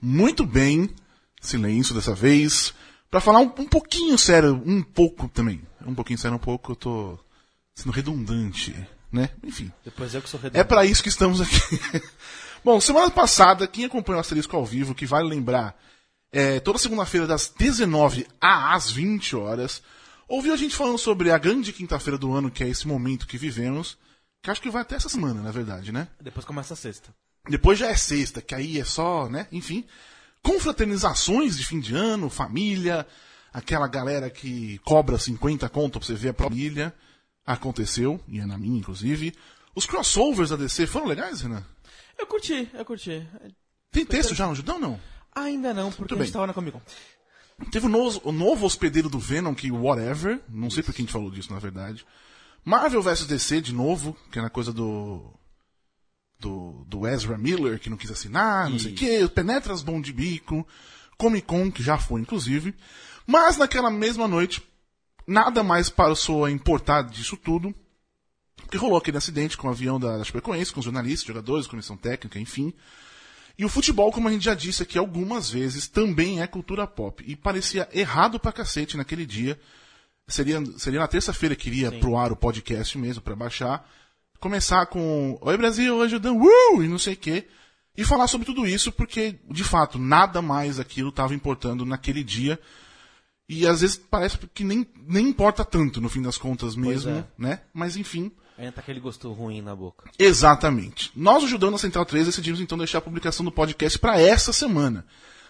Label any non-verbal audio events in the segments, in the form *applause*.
Muito bem. Silêncio dessa vez. Pra falar um, um pouquinho sério, um pouco também. Um pouquinho sério, um pouco, eu tô sendo redundante, né? Enfim. Depois eu que sou É redundante. pra isso que estamos aqui. *laughs* Bom, semana passada, quem acompanhou o Asterisco ao vivo, que vale lembrar, é, toda segunda-feira das 19 às 20 horas, ouviu a gente falando sobre a grande quinta-feira do ano, que é esse momento que vivemos, que acho que vai até essa semana, na verdade, né? Depois começa a sexta. Depois já é sexta, que aí é só, né? Enfim. Confraternizações de fim de ano, família, aquela galera que cobra 50 conto pra você ver a família. Aconteceu, e é na minha, inclusive. Os crossovers da DC foram legais, Renan? Eu curti, eu curti. Tem texto já no Judão, não? Ainda não, porque a gente tava na Comic Con. Teve o novo, o novo hospedeiro do Venom, que whatever. Não sei por que a gente falou disso, na verdade. Marvel vs DC, de novo, que era coisa do. Do, do Ezra Miller, que não quis assinar, não sei o quê. Penetras Bom de Bico. Comic Con, que já foi, inclusive. Mas naquela mesma noite, nada mais passou a importar disso tudo. Porque rolou aquele acidente com o avião da, da Chapecoense, com os jornalistas, jogadores, comissão técnica, enfim. E o futebol, como a gente já disse aqui algumas vezes, também é cultura pop. E parecia errado pra cacete naquele dia. Seria, seria na terça-feira que iria pro ar o podcast mesmo, pra baixar. Começar com Oi Brasil, ajudando, uh! E não sei o quê. E falar sobre tudo isso, porque, de fato, nada mais aquilo estava importando naquele dia. E às vezes parece que nem, nem importa tanto, no fim das contas mesmo, é. né? Mas enfim. Ainda tá aquele gosto ruim na boca. Exatamente. Nós, ajudando a Central 3, decidimos então deixar a publicação do podcast para essa semana.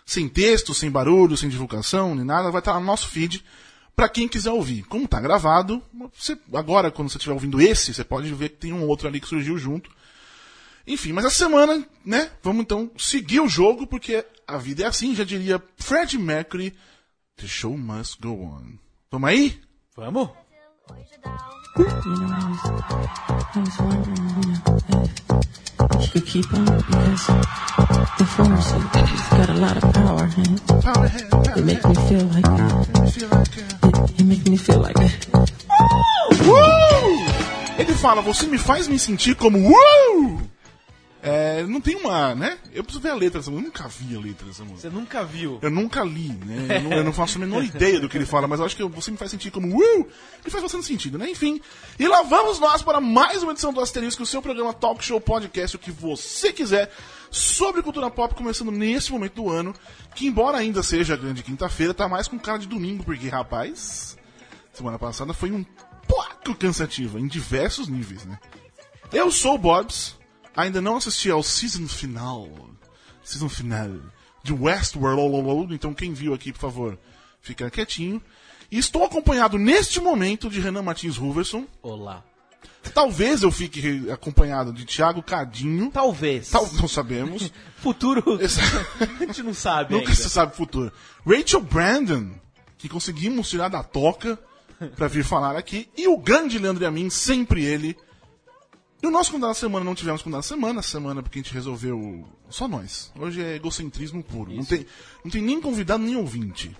Sem texto, sem barulho, sem divulgação, nem nada, vai estar no nosso feed para quem quiser ouvir. Como tá gravado, você, agora quando você estiver ouvindo esse, você pode ver que tem um outro ali que surgiu junto. Enfim, mas essa semana, né, vamos então seguir o jogo, porque a vida é assim, já diria Fred Mercury, the show must go on. Vamos aí? Vamos? You know, I was, I was wondering, you know, if could keep on because the force has got a lot of power and it, makes me feel like it, it makes me feel like! Ele fala, você me faz me sentir como uh! É, não tem uma, né? Eu preciso ver a letra dessa música. Eu nunca vi a letra dessa música. Você nunca viu. Eu nunca li, né? Eu não, eu não faço a menor ideia do que ele fala, mas eu acho que você me faz sentir como uh! E faz bastante sentido, né? Enfim. E lá vamos nós para mais uma edição do Asterisco, o seu programa Talk Show Podcast, o que você quiser, sobre cultura pop, começando nesse momento do ano, que embora ainda seja a grande quinta-feira, tá mais com cara de domingo, porque, rapaz, semana passada foi um pouco cansativa, em diversos níveis, né? Eu sou o Bobs, ainda não assisti ao season final, season final de Westworld, então quem viu aqui, por favor, fica quietinho. E estou acompanhado neste momento de Renan Martins Ruverson. Olá. Talvez eu fique acompanhado de Thiago Cadinho. Talvez. Tal, não sabemos. *laughs* Futuro. *laughs* A gente não sabe Nunca ainda. se sabe o futuro. Rachel Brandon, que conseguimos tirar da toca pra vir falar aqui. E o grande Leandro Yamin, sempre ele. E o nosso convidado da semana não tivemos convidado da semana, semana porque a gente resolveu. Só nós. Hoje é egocentrismo puro. Não tem, não tem nem convidado nem ouvinte.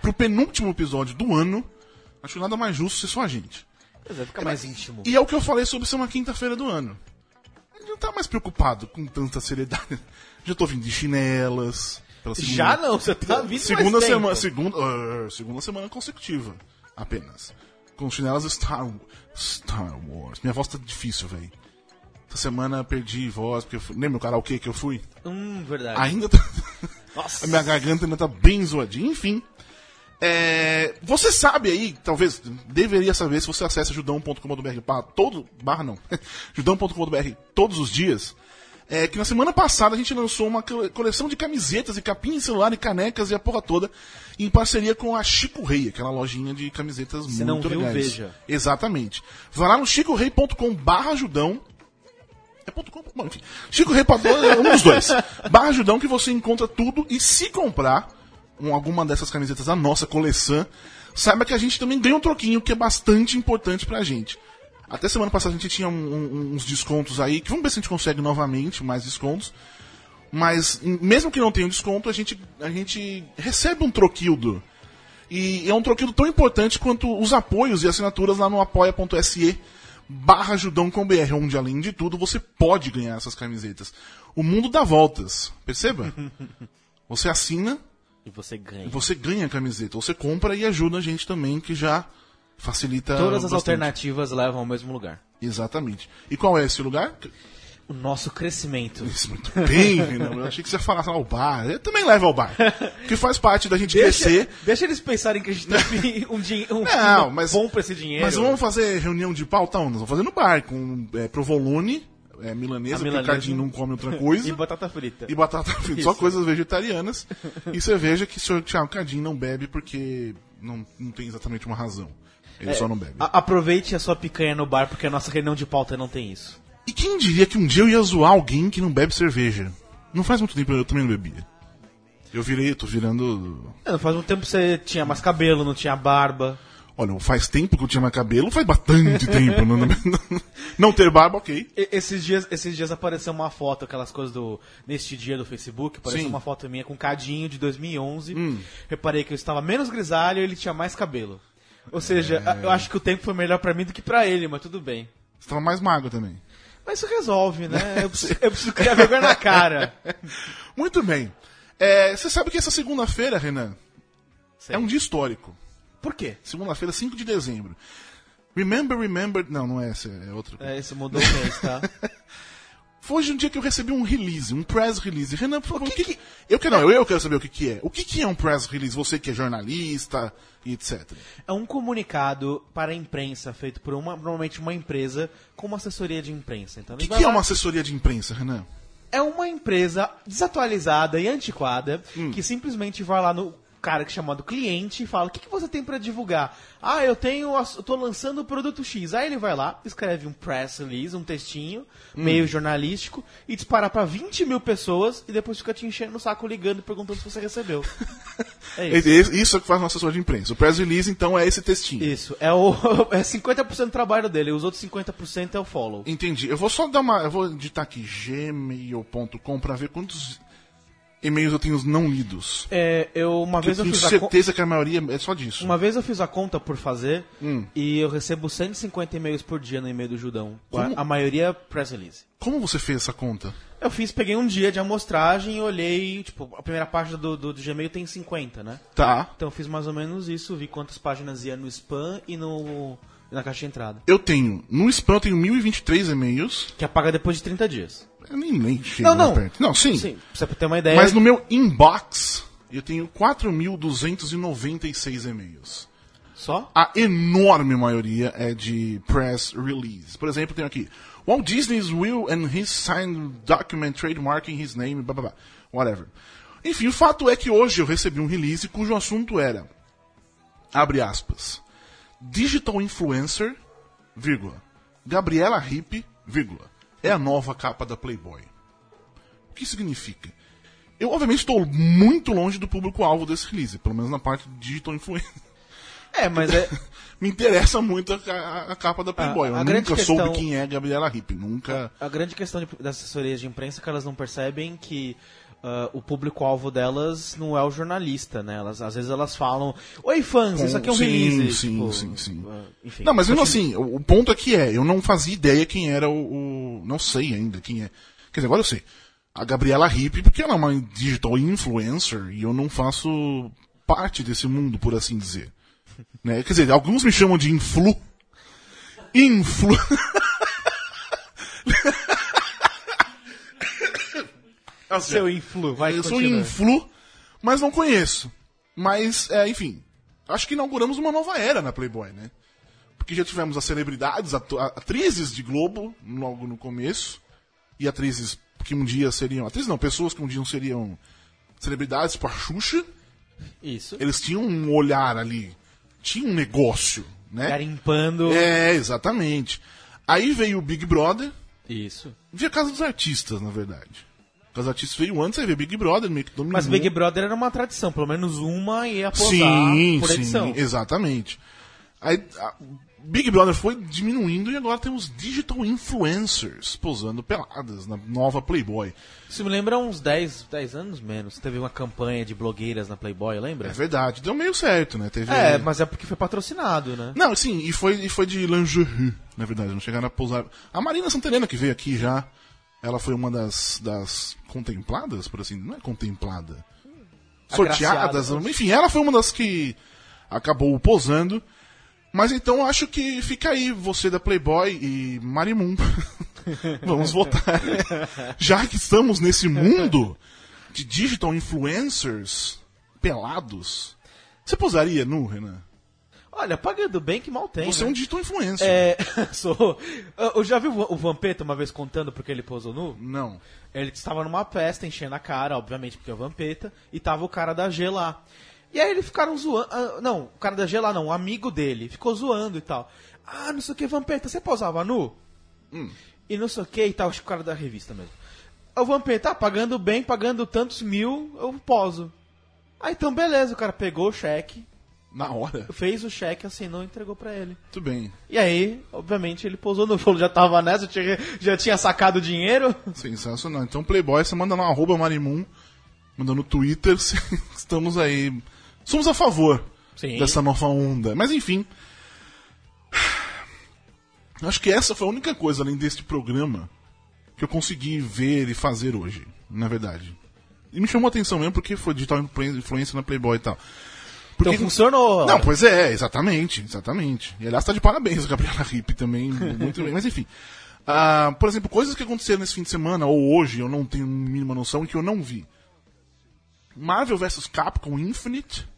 Pro penúltimo episódio do ano, acho nada mais justo ser só a gente. Pois é, fica mais íntimo. E é o que eu falei sobre ser uma quinta-feira do ano. A gente não tá mais preocupado com tanta seriedade. *laughs* Já tô vindo de chinelas. Já não, você tá vindo segunda mais tempo. semana, segunda, ah, segunda semana consecutiva, apenas. Com chinelas Star, Star Wars. Minha voz tá difícil, velho. Essa semana perdi voz, porque eu fui, lembra o karaokê que eu fui? Hum, verdade. Ainda tá, *laughs* Nossa. a minha garganta ainda tá bem zoadinha, enfim. É, você sabe aí, talvez deveria saber se você acessa judão.com.br todo, barra não, *laughs* judão.com.br todos os dias, é, que na semana passada a gente lançou uma co- coleção de camisetas e capinhas de celular e canecas e a porra toda em parceria com a Chico Rei, aquela lojinha de camisetas Se muito não viu, legais. veja. Exatamente. Vai lá no chicorei.com barra judão é ponto .com, bom, enfim. Chico Rei é um dos dois. *laughs* Barra Judão que você encontra tudo e se comprar um- alguma dessas camisetas da nossa coleção, saiba que a gente também ganha um troquinho que é bastante importante pra gente. Até semana passada a gente tinha um- um- uns descontos aí, que vamos ver se a gente consegue novamente mais descontos. Mas em- mesmo que não tenha um desconto, a gente, a gente recebe um troquildo. E é um troquildo tão importante quanto os apoios e assinaturas lá no apoia.se barra Judão com BR, onde além de tudo você pode ganhar essas camisetas. O mundo dá voltas, perceba? *laughs* Você assina, E você ganha. você ganha a camiseta. Você compra e ajuda a gente também, que já facilita Todas as bastante. alternativas levam ao mesmo lugar. Exatamente. E qual é esse lugar? O nosso crescimento. Isso, muito bem, Renan. Eu achei que você ia falar ao bar. Eu também leva ao bar. Que faz parte da gente crescer. deixa eles pensarem que a gente teve *laughs* um, din- um Não, *laughs* mas- bom pra esse dinheiro. Mas vamos fazer reunião de pauta onde? Nós vamos fazer no bar, com é, provolone, é, milanesa, A porque o milanesa. Cardinho não come outra coisa. *laughs* E batata frita. e batata frita, só Isso. coisas vegetarianas. e cerveja que o senhor Thiago Cardinho não bebe porque não, não tem exatamente uma razão. Ele É, só não bebe. A- aproveite a sua picanha no bar, porque a nossa reunião de pauta não tem isso. E quem diria que um dia eu ia zoar alguém que não bebe cerveja? Não faz muito tempo eu também não bebia. Eu virei, eu tô virando. É, Não faz um tempo que você tinha mais cabelo, não tinha barba. Olha, faz tempo que eu tinha mais cabelo, faz bastante tempo. Não, não, não ter barba, ok. Esses dias, esses dias apareceu uma foto, aquelas coisas do. Neste dia do Facebook, apareceu Sim. Hum. uma foto minha com um cadinho de 2011. Reparei que eu estava menos grisalho e ele tinha mais cabelo. Ou seja, É. eu acho que o tempo foi melhor pra mim do que pra ele, mas tudo bem. Você tava mais magro também. Mas isso resolve, né? *laughs* Eu preciso, eu preciso criar vergonha na cara. *laughs* Muito bem. É, você sabe que essa segunda-feira, Renan, Sei. é um dia histórico. Por quê? Segunda-feira, 5 de dezembro. Remember, remember. Não, não é essa, é outra. É, isso mudou o mês, tá? *laughs* Foi hoje um dia que eu recebi um release, um press release. Renan, por favor, o que, que- Eu quero, não, eu quero saber o que, que é. O que, que é um press release? Você que é jornalista e etc. É um comunicado para a imprensa feito por uma, normalmente uma empresa com uma assessoria de imprensa. Então, O que, que é lá- uma assessoria de imprensa, Renan? é uma empresa desatualizada e antiquada Hum. que simplesmente vai lá no cara que é chamado cliente e fala: O que, que você tem pra divulgar? Ah, eu tenho. Eu tô lançando o produto X. Aí ele vai lá, escreve um press release, um textinho, Hum. meio jornalístico, e dispara pra 20 mil pessoas e depois fica te enchendo o saco ligando e perguntando se você recebeu. *laughs* É isso. Isso. é o que faz um assessor de imprensa. O press release, então, é esse textinho. Isso, é, o, *laughs* é 50% do trabalho dele, os outros 50% é o follow. Entendi. Eu vou só dar uma. Eu vou digitar aqui gmail.com pra ver quantos e-mails eu tenho não lidos. É, eu uma vez eu eu tenho fiz a co- certeza que a maioria é só disso. Uma vez eu fiz a conta por fazer Hum. e eu recebo 150 e-mails por dia no e-mail do Judão. A, Como? a maioria é press release. Como você fez essa conta? Eu fiz, peguei um dia de amostragem e olhei, tipo, a primeira página do, do, do Gmail tem 50, né? Tá. Então eu fiz mais ou menos isso, vi quantas páginas ia no spam e no na caixa de entrada. Eu tenho. No spam eu tenho 1023 e-mails. Que apaga depois de 30 dias. Eu nem, nem chego Não, não. perto. Não, sim. Sim, pra você ter uma ideia. Mas no meu inbox eu tenho 4.296 e-mails. Só? A enorme maioria é de press release. Por exemplo, tem aqui Walt Disney's will and his signed document trademarking his name, blá blá blá. Whatever. Enfim, o fato é que hoje eu recebi um release cujo assunto era, abre aspas, Digital Influencer, vírgula, Gabriela Hip, vírgula, é a nova capa da Playboy. O que significa? Eu, obviamente, estou muito longe do público-alvo desse release, pelo menos na parte de Digital Influencer É, mas é. *laughs* me interessa muito a, a- a capa da Playboy. A- eu a grande nunca questão- soube quem é Gabriela Hip. Nunca. A grande questão de, das assessorias de imprensa é que elas não percebem que ah, o público-alvo delas não é o jornalista, né? Elas, às vezes elas falam, oi fãs, isso aqui é um sim, release. Sim, tipo, sim, sim. enfim. Não, mas mesmo assim, o, o ponto aqui é, eu não fazia ideia quem era o, o- Não sei ainda quem é. Quer dizer, agora eu sei. A Gabriela Hip, porque ela é uma digital influencer e eu não faço parte desse mundo, por assim dizer. *laughs* Né? Quer dizer, alguns me chamam de influ. Influ. *laughs* Assim, Seu influ, vai eu sou continua. influ, mas não conheço. Mas, é, enfim, acho que inauguramos uma nova era na Playboy, né? Porque já tivemos as celebridades, atrizes de Globo, logo no começo, e atrizes que um dia seriam. Atrizes não, pessoas que um dia seriam celebridades, tipo a Xuxa. Isso. Eles tinham um olhar ali, tinha um negócio, né? Garimpando. É, exatamente. Aí veio o Big Brother, Isso. veio a Casa dos Artistas, na verdade. A Casa dos Artistas veio antes, aí veio Big Brother, meio que dominou. Mas Big Brother era uma tradição, pelo menos uma ia posar Sim, por edição. sim, exatamente. Aí, a Big Brother foi diminuindo e agora temos digital influencers posando peladas na nova Playboy. Isso me lembra uns 10, 10 anos menos. Teve uma campanha de blogueiras na Playboy, lembra? É verdade, deu meio certo, né? Teve... É, mas é porque foi patrocinado, né? Não, sim, e foi, e foi de lingerie, na verdade, não chegaram a pousar. A Marina Santelena, que veio aqui já, ela foi uma das, das contempladas, por assim, não é contemplada. Sorteadas, enfim, ela foi uma das que acabou posando. Mas então acho que fica aí, você da Playboy e Marimun. *laughs* Vamos votar. *laughs* Já que estamos nesse mundo de digital influencers pelados, você posaria nu, Renan? Olha, pagando bem que mal tem. Você é né? um digital influencer. É, *laughs* sou. Eu- Eu já vi o Vampeta uma vez contando porque ele posou nu? Não. Ele estava numa festa, enchendo a cara, obviamente, porque é o Vampeta, e tava o cara da G lá. E aí eles ficaram zoando. ah, não, o cara da G lá não, um amigo dele, ficou zoando e tal. Ah, não sei o que, Vampeta, você posava nu? E não sei o que e tal, acho que o cara da revista mesmo. O Vampeta, ah, pagando bem, pagando tantos mil, eu poso. Ah, então beleza, o cara pegou o cheque, Na hora. fez o cheque, assinou e entregou pra ele. Muito bem. E aí, obviamente, ele posou no falou, já tava nessa, tinha- já tinha sacado o dinheiro. Sensacional. Então, Playboy, você manda no arroba Marimun, manda no Twitter, *laughs* estamos aí. Somos a favor Sim. dessa nova onda. Mas enfim. *sighs* Acho que essa foi a única coisa, além deste programa, que eu consegui ver e fazer hoje, na verdade. E me chamou a atenção mesmo porque foi digital influ- influência na Playboy e tal. Porque Então funcionou. não, pois é, exatamente, exatamente. E aliás, tá de parabéns a Gabriela Ripp também, muito bem. Mas enfim. Ah, por exemplo, coisas que aconteceram nesse fim de semana, ou hoje, eu não tenho mínima noção, e que eu não vi. Marvel vs Capcom Infinite,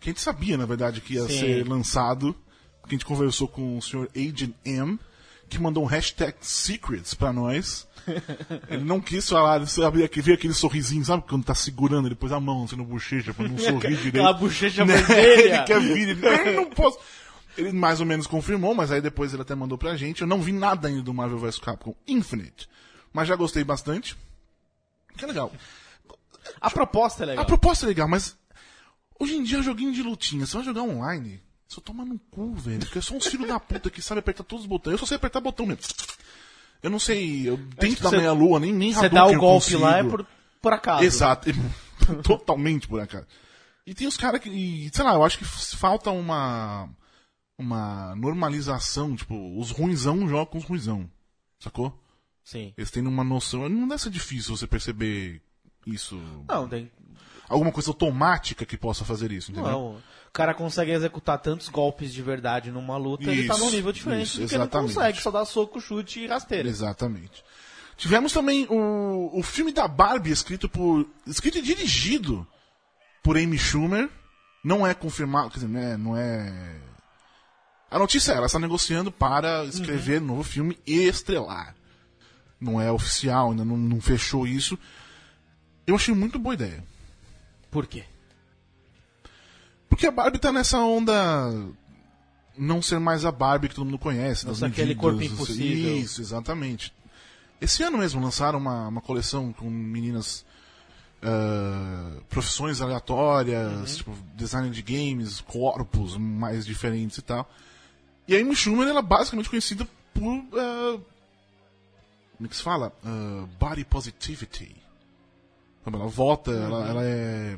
que a gente sabia, na verdade, que ia Sim. ser lançado, porque a gente conversou com o senhor Agent M, que mandou um hashtag Secrets pra nós. *laughs* Ele não quis falar, sabe, que veio aquele sorrisinho, sabe? Quando tá segurando, ele pôs a mão assim no bochecha pra não sorrir direito. Aquela bochecha Né? *laughs* ele quer vir, ele "Não, não posso. Ele mais ou menos confirmou, mas aí depois ele até mandou pra gente. Eu não vi nada ainda do Marvel vs Capcom Infinite, mas já gostei bastante. Que é legal. A proposta é legal. A proposta é legal, mas hoje em dia é joguinho de lutinha. Você vai jogar online, só toma no cu, velho. Porque são uns filhos da puta que sabem apertar todos os botões. Eu só sei apertar botão mesmo. Eu não sei, eu tento tipo, da você- meia lua, nem, nem Você dá o golpe lá é por, por acaso. Exato. *laughs* Totalmente por acaso. E tem os caras que, e, sei lá, eu acho que falta uma uma normalização, tipo, os ruinzão jogam com os ruinzão. Sacou? Sim. Eles têm uma noção, não deve ser difícil você perceber isso. Não, tem. Alguma coisa automática que possa fazer isso, entendeu? Não. O cara consegue executar tantos golpes de verdade numa luta, ele tá Isso, num nível diferente isso, do que ele consegue, só dá soco, chute e rasteira. Exatamente. Tivemos também o, o filme da Barbie, escrito por. escrito e dirigido por Amy Schumer. Não é confirmado, quer dizer, não é. Não é... A notícia é, ela está negociando para escrever novo filme estrelar. Não é oficial, ainda não, não fechou isso. Eu achei muito boa ideia. Por quê? Porque a Barbie tá nessa onda. Não ser mais a Barbie que todo mundo conhece. Ser aquele medidas, corpo impossível. Isso, exatamente. Esse ano mesmo lançaram uma, uma coleção com meninas. ah, profissões aleatórias, tipo, design de games, corpos mais diferentes e tal. E a Amy Schumer, ela é basicamente conhecida por. ah, como é que se fala? Ah, body positivity. Ela vota, ela, ela é.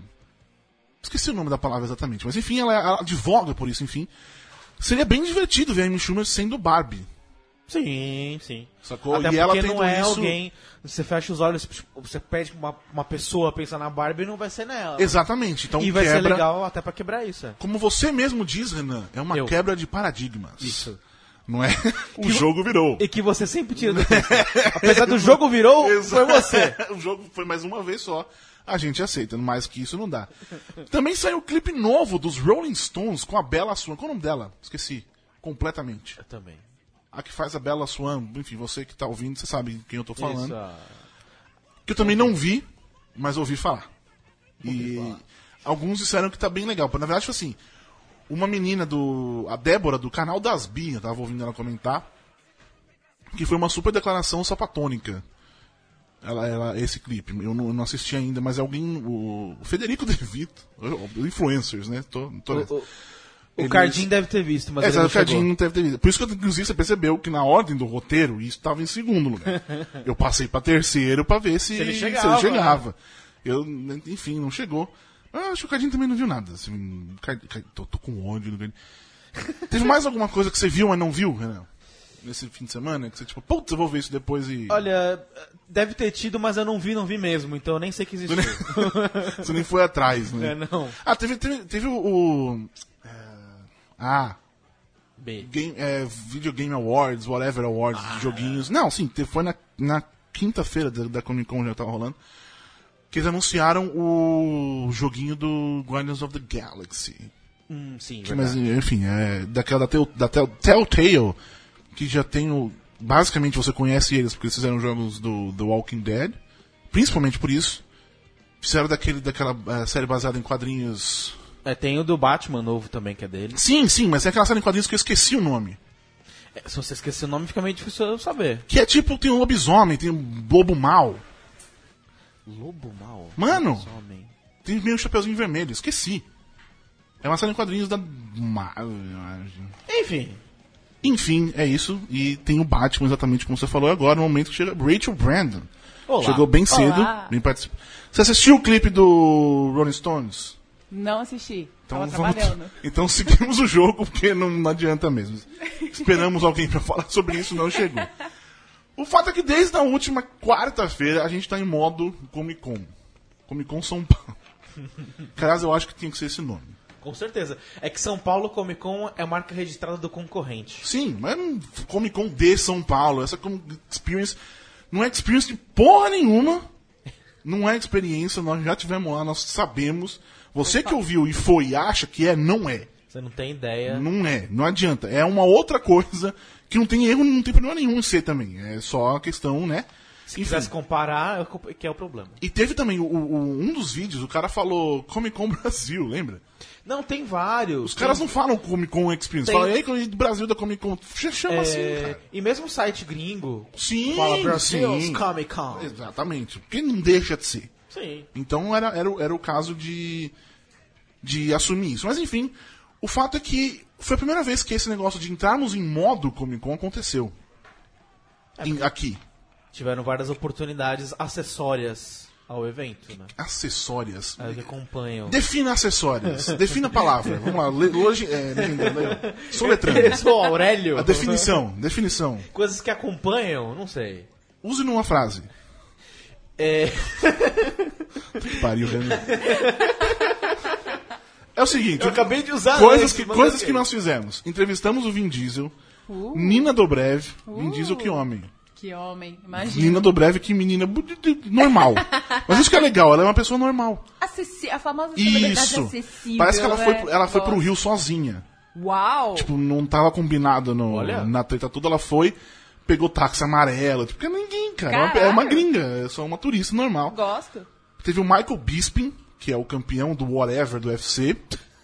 Esqueci o nome da palavra exatamente, mas enfim, ela, ela advoga por isso, enfim. Seria bem divertido ver a Amy Schumer sendo Barbie. Sim, sim. Sacou? Até e ela não é isso. alguém. Você fecha os olhos, tipo, você pede uma, uma pessoa pensar na Barbie e não vai ser nela. Exatamente. Então E vai ser quebra. legal até pra quebrar isso. é. Como você mesmo diz, Renan, é uma Eu. quebra de paradigmas. Isso. Não é? *laughs* O jogo virou. E que você sempre tira do *laughs* Apesar do jogo virou, foi você. *laughs* o jogo foi mais uma vez só. A gente aceita, mais que isso não dá. Também saiu o clipe novo dos Rolling Stones com a Bella Swan. Qual é o nome dela? Esqueci. Completamente. Eu também. A que faz a Bella Swan. Enfim, você que tá ouvindo, você sabe quem eu tô falando. Isso. Que eu também não vi, mas ouvi falar. E alguns disseram que tá bem legal. Na verdade, foi assim, uma menina do. A Débora, do canal das Bi, eu tava ouvindo ela comentar. Que foi uma super declaração sapatônica. Ela, ela, esse clipe. Eu não, eu não assisti ainda, mas alguém. O, o Federico De Vito. *laughs* Influencers, né? Tô, tô. O- o- O Cardim deve ter visto, mas É, ele não o Cardinho chegou. não deve ter visto. Por isso que, inclusive, você percebeu que na ordem do roteiro, isso estava em segundo lugar. *laughs* eu passei pra terceiro pra ver se, Se ele se chegava, chegava. Eu, enfim, não chegou. Eu acho que o Cardinho também não viu nada. Assim, Card- Card- tô, tô com ódio. do Cardinho. Teve mais alguma coisa que você viu, mas não viu, Renan? Nesse fim de semana? Que você, tipo, putz, eu vou ver isso depois e... Olha, deve ter tido, mas eu não vi, não vi mesmo, então eu nem sei que *laughs* existiu. Você nem foi atrás, né? é, não. Ah, teve, teve, teve o... é, ah, B. Game, é, Video Game Awards, whatever awards, de joguinhos. Não, sim, foi na, na quinta-feira da, da Comic Con já tava rolando. Que eles anunciaram o joguinho do Guardians of the Galaxy. Hum, sim, Que, mas, enfim, é daquela da, Tell, da Tell, Telltale, que já tem o. Basicamente você conhece eles porque eles fizeram jogos do The Walking Dead. Principalmente por isso. Fizeram daquele, daquela eh, série baseada em quadrinhos. É, tem o do Batman novo também, que é dele. Sim, sim, mas é aquela série em quadrinhos que eu esqueci o nome. É, se você esquecer o nome, fica meio difícil eu saber. Que é tipo, tem um lobisomem, tem um lobo mau. Lobo Mal? Mano! Homem. Tem meio chapeuzinho vermelho, esqueci. É uma série em quadrinhos da Marvel. Enfim, Enfim, é isso. E tem o Batman, exatamente como você falou agora, no momento que chega Rachel Brandon. Olá. Chegou bem cedo, Olá. bem particip... Você assistiu o clipe do Rolling Stones? Não assisti. Tava vamos- trabalhando. *laughs* então seguimos o jogo, porque não, não adianta mesmo. Esperamos alguém pra falar sobre isso, não chegou. O fato é que desde a última quarta-feira a gente tá em modo Comic Con. Comic Con São Paulo. Aliás, eu acho que tinha que ser esse nome. Com certeza. É que São Paulo Comic Con é marca registrada do concorrente. Sim, mas não Comic Con de São Paulo. Essa experience não é experience de porra nenhuma. Não é experiência, nós já tivemos lá, nós sabemos. Você que ouviu e foi e acha que é, não é. Você não tem ideia. Não é, não adianta. É uma outra coisa que não tem erro, não tem problema nenhum em ser também. É só a questão, né? Se quisesse comparar, é que é o problema. E teve também o- o- um dos vídeos, o cara falou Comic Con *laughs* Brasil, lembra? Não, tem vários. Os caras não falam Comic Con Experience, Tem- falam aí Brasil da Comic Con. Chama assim, É, cara. e mesmo o site gringo Sim, fala Brasil sim. Comic Con. Exatamente. Porque não deixa de ser. Sim. Então era, era, o- era o caso de, de assumir isso. Mas enfim, o fato é que foi a primeira vez que esse negócio de entrarmos em modo Comic Con aconteceu. Em- aqui. Tiveram várias oportunidades acessórias ao evento, né? Acessórias. Aí que acompanham. Defina acessórias. Defina a palavra. Vamos lá. Le, hoje, é, soletrando. *laughs* Eu sou Aurélio. A definição. Definição. Coisas que acompanham, não sei. Use numa frase. É, Que pariu, Renan. É o seguinte. eu acabei de usar Coisas antes, que, coisas que nós fizemos. Entrevistamos o Vin Diesel. Uh, Nina Dobrev. Vin Diesel, que homem. Que homem, imagina. Nina Dobrev, que menina normal. *laughs* Mas isso que é legal, ela é uma pessoa normal. Acessi- a famosa Isso. acessível. Parece que ela foi, né? ela foi pro. Rio sozinha. Uau! Tipo, não tava combinado no, Olha. na treta toda. Ela foi, pegou táxi amarelo. Tipo, porque é ninguém, cara. É uma- É uma Caralho. gringa, é só uma turista normal. Gosto. Teve o Michael Bisping, que é o campeão do whatever do UFC.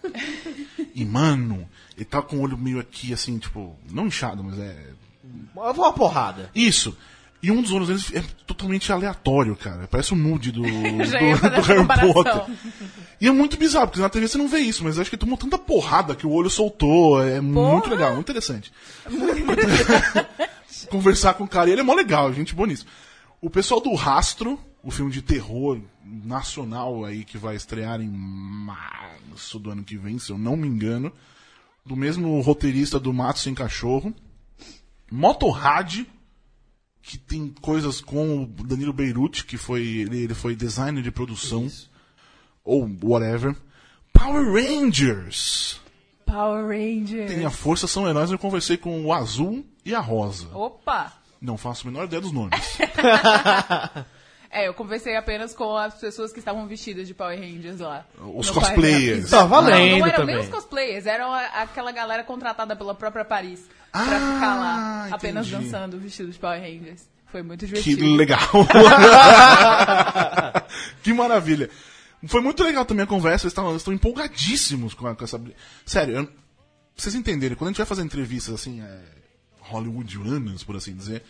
*laughs* e, mano, ele tá com o olho meio aqui, assim, tipo, não inchado, mas é. Uma porrada. Isso. E um dos olhos deles é totalmente aleatório, cara. Parece o nude do, *laughs* do, do Harry. Potter. E é muito bizarro, porque na TV você não vê isso, mas eu acho que tomou tanta porrada que o olho soltou. É muito legal, muito interessante. *laughs* Conversar com o cara, e ele é mó legal, gente nisso. O pessoal do Rastro, o filme de terror nacional aí que vai estrear em março do ano que vem, se eu não me engano, do mesmo roteirista do Mato Sem Cachorro. Motorrad, que tem coisas com o Danilo Beirute, que foi ele, ele foi designer de produção ou whatever. Power Rangers. Power Rangers. Tem a força são heróis, eu conversei com o azul e a rosa. Opa! Não faço a menor ideia dos nomes. *laughs* É, eu conversei apenas com as pessoas que estavam vestidas de Power Rangers lá. Os cosplayers. Tá valendo não, não eram também. nem os cosplayers, eram aquela galera contratada pela própria Paris pra Ah, ficar lá apenas entendi. dançando vestidos de Power Rangers. Foi muito Que divertido. legal. *laughs* que maravilha. Foi muito legal também a conversa, eles estão empolgadíssimos com, a- com essa. Sério, eu- pra vocês entenderem, quando a gente vai fazer entrevistas assim, é, hollywoodianas, por assim dizer,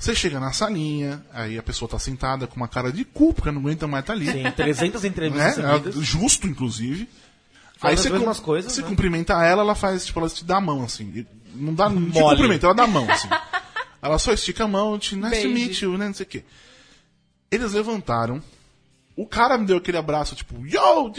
você chega na salinha, aí a pessoa tá sentada com uma cara de cu, porque não aguenta mais estar ali. Tem 300 entrevistas né? seguidas. É, Justo, inclusive. Falando as você, coisas, você né? cumprimenta ela, ela faz, tipo, ela te dá a mão, assim. E Não dá, não te Mole. cumprimenta, ela dá a mão, assim. *laughs* ela só estica a mão, te, nice to Beijo. meet you, né, não sei o quê. Eles levantaram, o cara me deu aquele abraço, tipo, yo,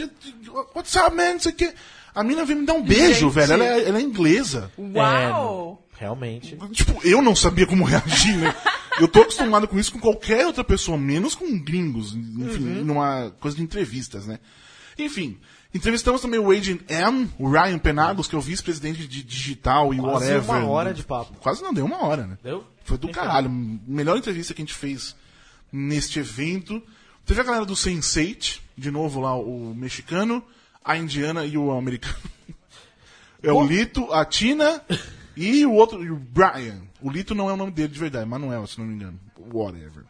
what's up, man, não sei o quê. A mina veio me dar um beijo, Gente. velho, ela é, ela é inglesa. Uau! Realmente. Tipo, eu não sabia como reagir, né? Eu tô acostumado com isso com qualquer outra pessoa, menos com gringos, enfim, Uhum. numa coisa de entrevistas, né? Enfim, entrevistamos também o Agent M, o Ryan Penagos, que é o vice-presidente de digital e Quase whatever. uma hora de papo. Quase não deu uma hora, né? Deu? Foi do caralho. Melhor entrevista que a gente fez neste evento. Teve a galera do Sense8, de novo lá, o mexicano, a indiana e o americano. *laughs* É o Lito, a Tina *laughs* e o outro, o Brian. O Lito não é o nome dele de verdade, Manuel, se não me engano. Whatever.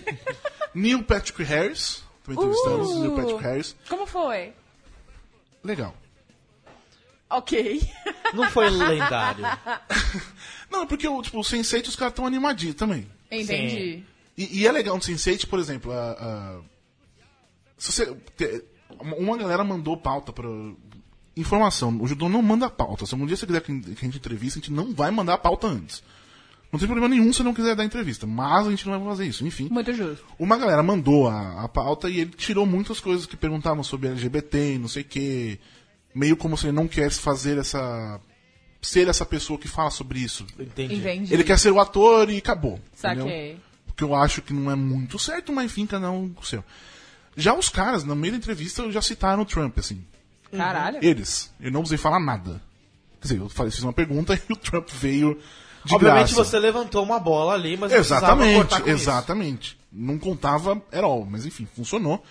*laughs* Neil Patrick Harris. Também entrevistamos o Neil Patrick Harris. Como foi? Legal. Ok. *laughs* Não foi lendário. *laughs* Não, porque o, tipo, o Sense8 os caras estão animadinhos também. Entendi. E, e é legal no Sense8, por exemplo, a, a- se você, te- uma galera mandou pauta pra. Informação, o judô não manda pauta. Se um dia você quiser que a gente entrevista, a gente não vai mandar a pauta antes. Não tem problema nenhum se você não quiser dar entrevista, mas a gente não vai fazer isso. Enfim, Muito justo. uma galera mandou a, a pauta e ele tirou muitas coisas que perguntavam sobre LGBT, não sei o quê. Meio como se ele não quer fazer essa. ser essa pessoa que fala sobre isso. Entendi. Entendi. Ele quer ser o ator e acabou. entendeu? Saquei. Porque eu acho que não é muito certo, mas enfim, cada um com o seu. Já os caras, no meio da entrevista, já citaram o Trump, assim. Caralho. Eles. Eu não usei falar nada. Quer dizer, eu falei, fiz uma pergunta *laughs* e o Trump veio de Obviamente graça. você levantou uma bola ali, mas Exatamente, com isso. exatamente. Não contava at all, mas enfim, funcionou.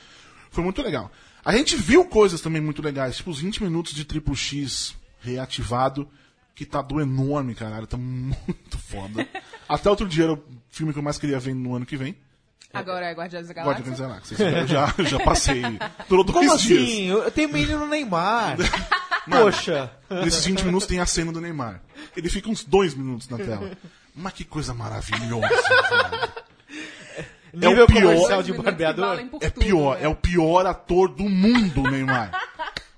Foi muito legal. A gente viu coisas também muito legais, tipo os 20 minutos de triplo X reativado, que tá do enorme, caralho, tá *laughs* muito foda. *laughs* Até outro dia era o filme que eu mais queria ver no ano que vem. Agora é Guardiões da Guardiões Galáxia. da Galáxia. Eu já, já passei. *laughs* Durou dois Como dias. assim? Eu tenho menino Neymar. *laughs* Poxa. Nesses 20 minutos tem a cena do Neymar. Ele fica uns dois minutos na tela. Mas que coisa maravilhosa, velho. Nível pior- comercial de barbeador. É tudo, pior, né? é o pior ator do mundo, Neymar.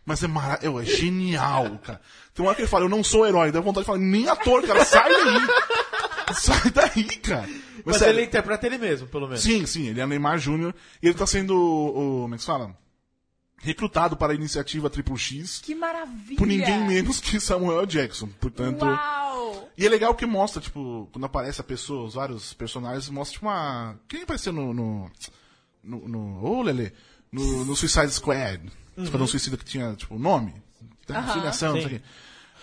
Mas é maravilhoso, é genial, cara. Tem uma hora que ele fala, eu não sou herói, dá vontade de falar, nem ator, cara, sai daí. Sai daí, cara. Mas, sério, ele interpreta ele mesmo, pelo menos. Sim, sim, ele é Neymar Júnior e ele tá sendo, o, como é que se fala? Recrutado para a iniciativa Triple X Que maravilha. por ninguém menos que Samuel Jackson. Portanto, Uau. e é legal que mostra, tipo, quando aparece a pessoa, os vários personagens, mostra tipo, uma. Quem apareceu no. no. no, no ô, Lelê, no, no Suicide Squad. Esquadrão Suicida que tinha, tipo, nome. Tá, filiação, não sei o quê.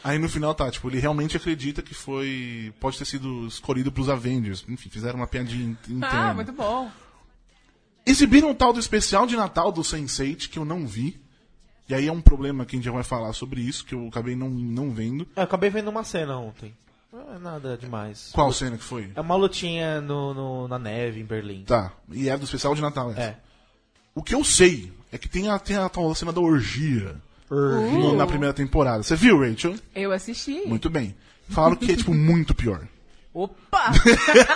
Aí no final tá, tipo, ele realmente acredita que foi. Pode ter sido escolhido pros Avengers. Enfim, fizeram uma piadinha in- interna. Ah, muito bom. Exibiram um tal do especial de Natal do Sense8 que eu não vi. E aí é um problema que a gente já vai falar sobre isso, que eu acabei não, não vendo. Eu acabei vendo uma cena ontem. Não é nada demais. Qual cena que foi? É uma lutinha no, no- na neve em Berlim. Tá, e é do especial de Natal essa. É. O que eu sei é que tem a, tem a tal cena da orgia Uh. no- na primeira temporada. Você viu, Rachel? Eu assisti. Muito bem. Falaram que é, tipo, muito pior. Opa!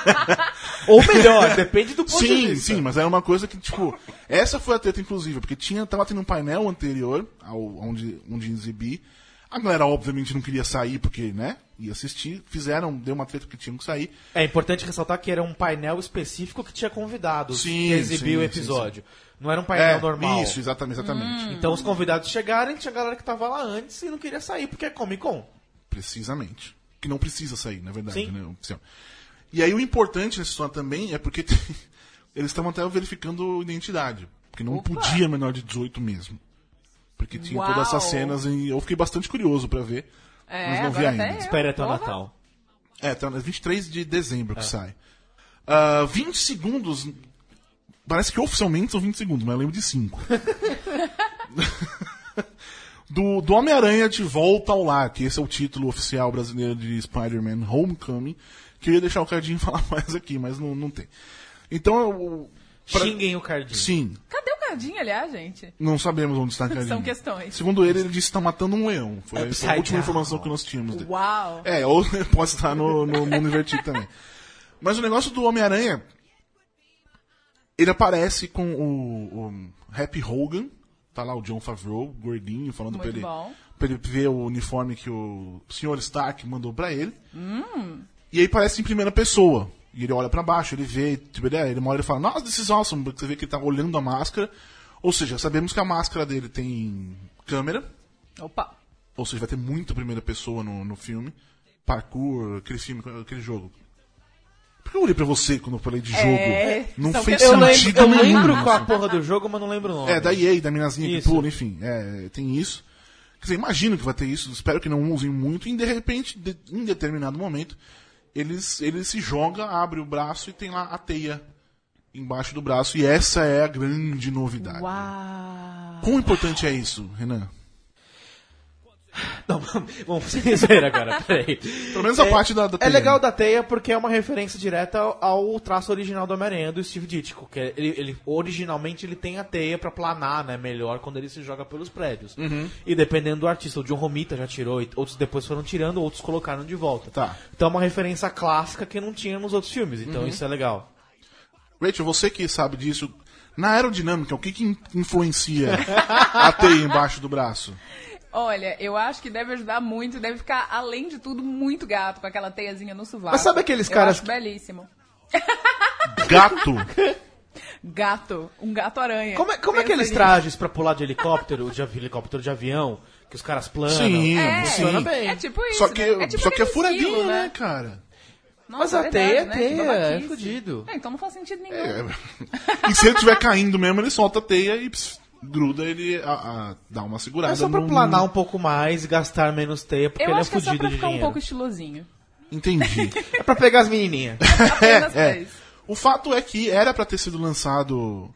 *laughs* Ou melhor, depende do ponto de Sim, vista. sim, mas era uma coisa que, tipo... Essa foi a treta, inclusive, porque tinha, tava tendo um painel anterior, ao, onde, onde exibir. A galera, obviamente, não queria sair, porque, né? Ia assistir. Fizeram, deu uma treta que tinham que sair. É importante ressaltar que era um painel específico que tinha convidados Sim, que exibir sim, o sim, episódio. Não era um painel normal. Isso, exatamente, exatamente. Então os convidados chegaram e tinha galera que tava lá antes e não queria sair porque é Comic Con. Precisamente. Que não precisa sair, na verdade, Sim. né? E aí o importante nessa história também é porque tem- *laughs* eles estavam até verificando identidade. Porque não Opa! podia menor de 18 mesmo. Porque tinha Uau! todas essas cenas e eu fiquei bastante curioso pra ver. É, mas não vi ainda. eu. Espere até o. Natal. É, tá, é 23 de dezembro que É. sai. Ah, 20 segundos. Parece que oficialmente são 20 segundos, mas eu lembro de 5. do do Homem-Aranha de Volta ao Lar, que esse é o título oficial brasileiro de Spider-Man Homecoming. Que eu ia deixar o Cardinho *laughs* falar mais aqui, mas não, não tem. Então, eu, pra- Xinguem o Cardinho. sim, Cadê o Cardinho, aliás, gente? não sabemos onde está o Cardinho. São questões. Segundo ele, ele disse que está matando um leão. Foi essa a Upside última down. informação que nós tínhamos dele. Uau! É, ou *laughs* pode estar no, no mundo invertido também. Mas o negócio do Homem-Aranha. Ele aparece com o, o Happy Hogan, Tá lá o John Favreau, gordinho, falando pra Muito ele, bom. pra ele ver o uniforme que o Sr. Stark mandou pra ele. Hum. E aí parece em primeira pessoa. E ele olha pra baixo, ele vê, tipo, ele, ele uma hora ele fala, nossa, this is awesome, porque você vê que ele tá olhando a máscara. Ou seja, sabemos que a máscara dele tem câmera, Opa. ou seja, vai ter muita primeira pessoa no, no filme. Parkour, aquele filme, aquele jogo. Por que eu olhei pra você quando eu falei de jogo? É, não fez Eu lembro, sentido eu nenhum. lembro qual a porra do jogo, mas não lembro o nome. É, da EA, da minazinha que pula, enfim. É, tem isso. Quer dizer, imagino que vai ter isso, espero que não usem muito, e de repente, de- em determinado momento, eles, ele se joga, abre o braço e tem lá a teia embaixo do braço, e essa é a grande novidade. Uau. Quão importante é isso, Renan? *laughs* Não, vamos ser zoeira agora, peraí. Pelo menos a parte da, da É legal da teia porque é uma referência direta ao, traço original do Homem-Aranha do Steve Ditko, que é- ele, ele- originalmente ele tem a teia pra planar, né, melhor quando ele se joga pelos prédios. Uhum. E dependendo do artista, o John Romita já tirou, outros depois foram tirando, outros colocaram de volta. Tá. Então é uma referência clássica que não tinha nos outros filmes, então Uhum. isso é legal. Rachel, você que sabe disso, na aerodinâmica, o que, que in- influencia a teia embaixo do braço? *laughs* Olha, eu acho que deve ajudar muito, deve ficar, além de tudo, muito gato com aquela teiazinha no sovaco. Mas sabe aqueles Eu caras acho belíssimo. Gato. *laughs* Gato, um gato-aranha. Como é, como é aqueles trajes pra pular de helicóptero, de avi- helicóptero de avião, que os caras planam? Sim, É, funciona sim. bem. É tipo isso, Só que, né? É tipo só que é aquele furadinho, esquilo, né, cara? Mas Nossa, a é teia é verdade, né? Que teia, é babaquice. fudido. É, então não faz sentido nenhum. É. E se ele estiver caindo mesmo, ele solta a teia e ps, gruda, ele a- a- dá uma segurada. É só pra no- planar um pouco mais e gastar menos teia, porque Eu ele é acho que é só pra ficar um dinheiro. pouco estilosinho. Entendi. *laughs* É pra pegar as menininhas. Apenas pra *laughs* é. isso. O fato é que era pra ter sido lançado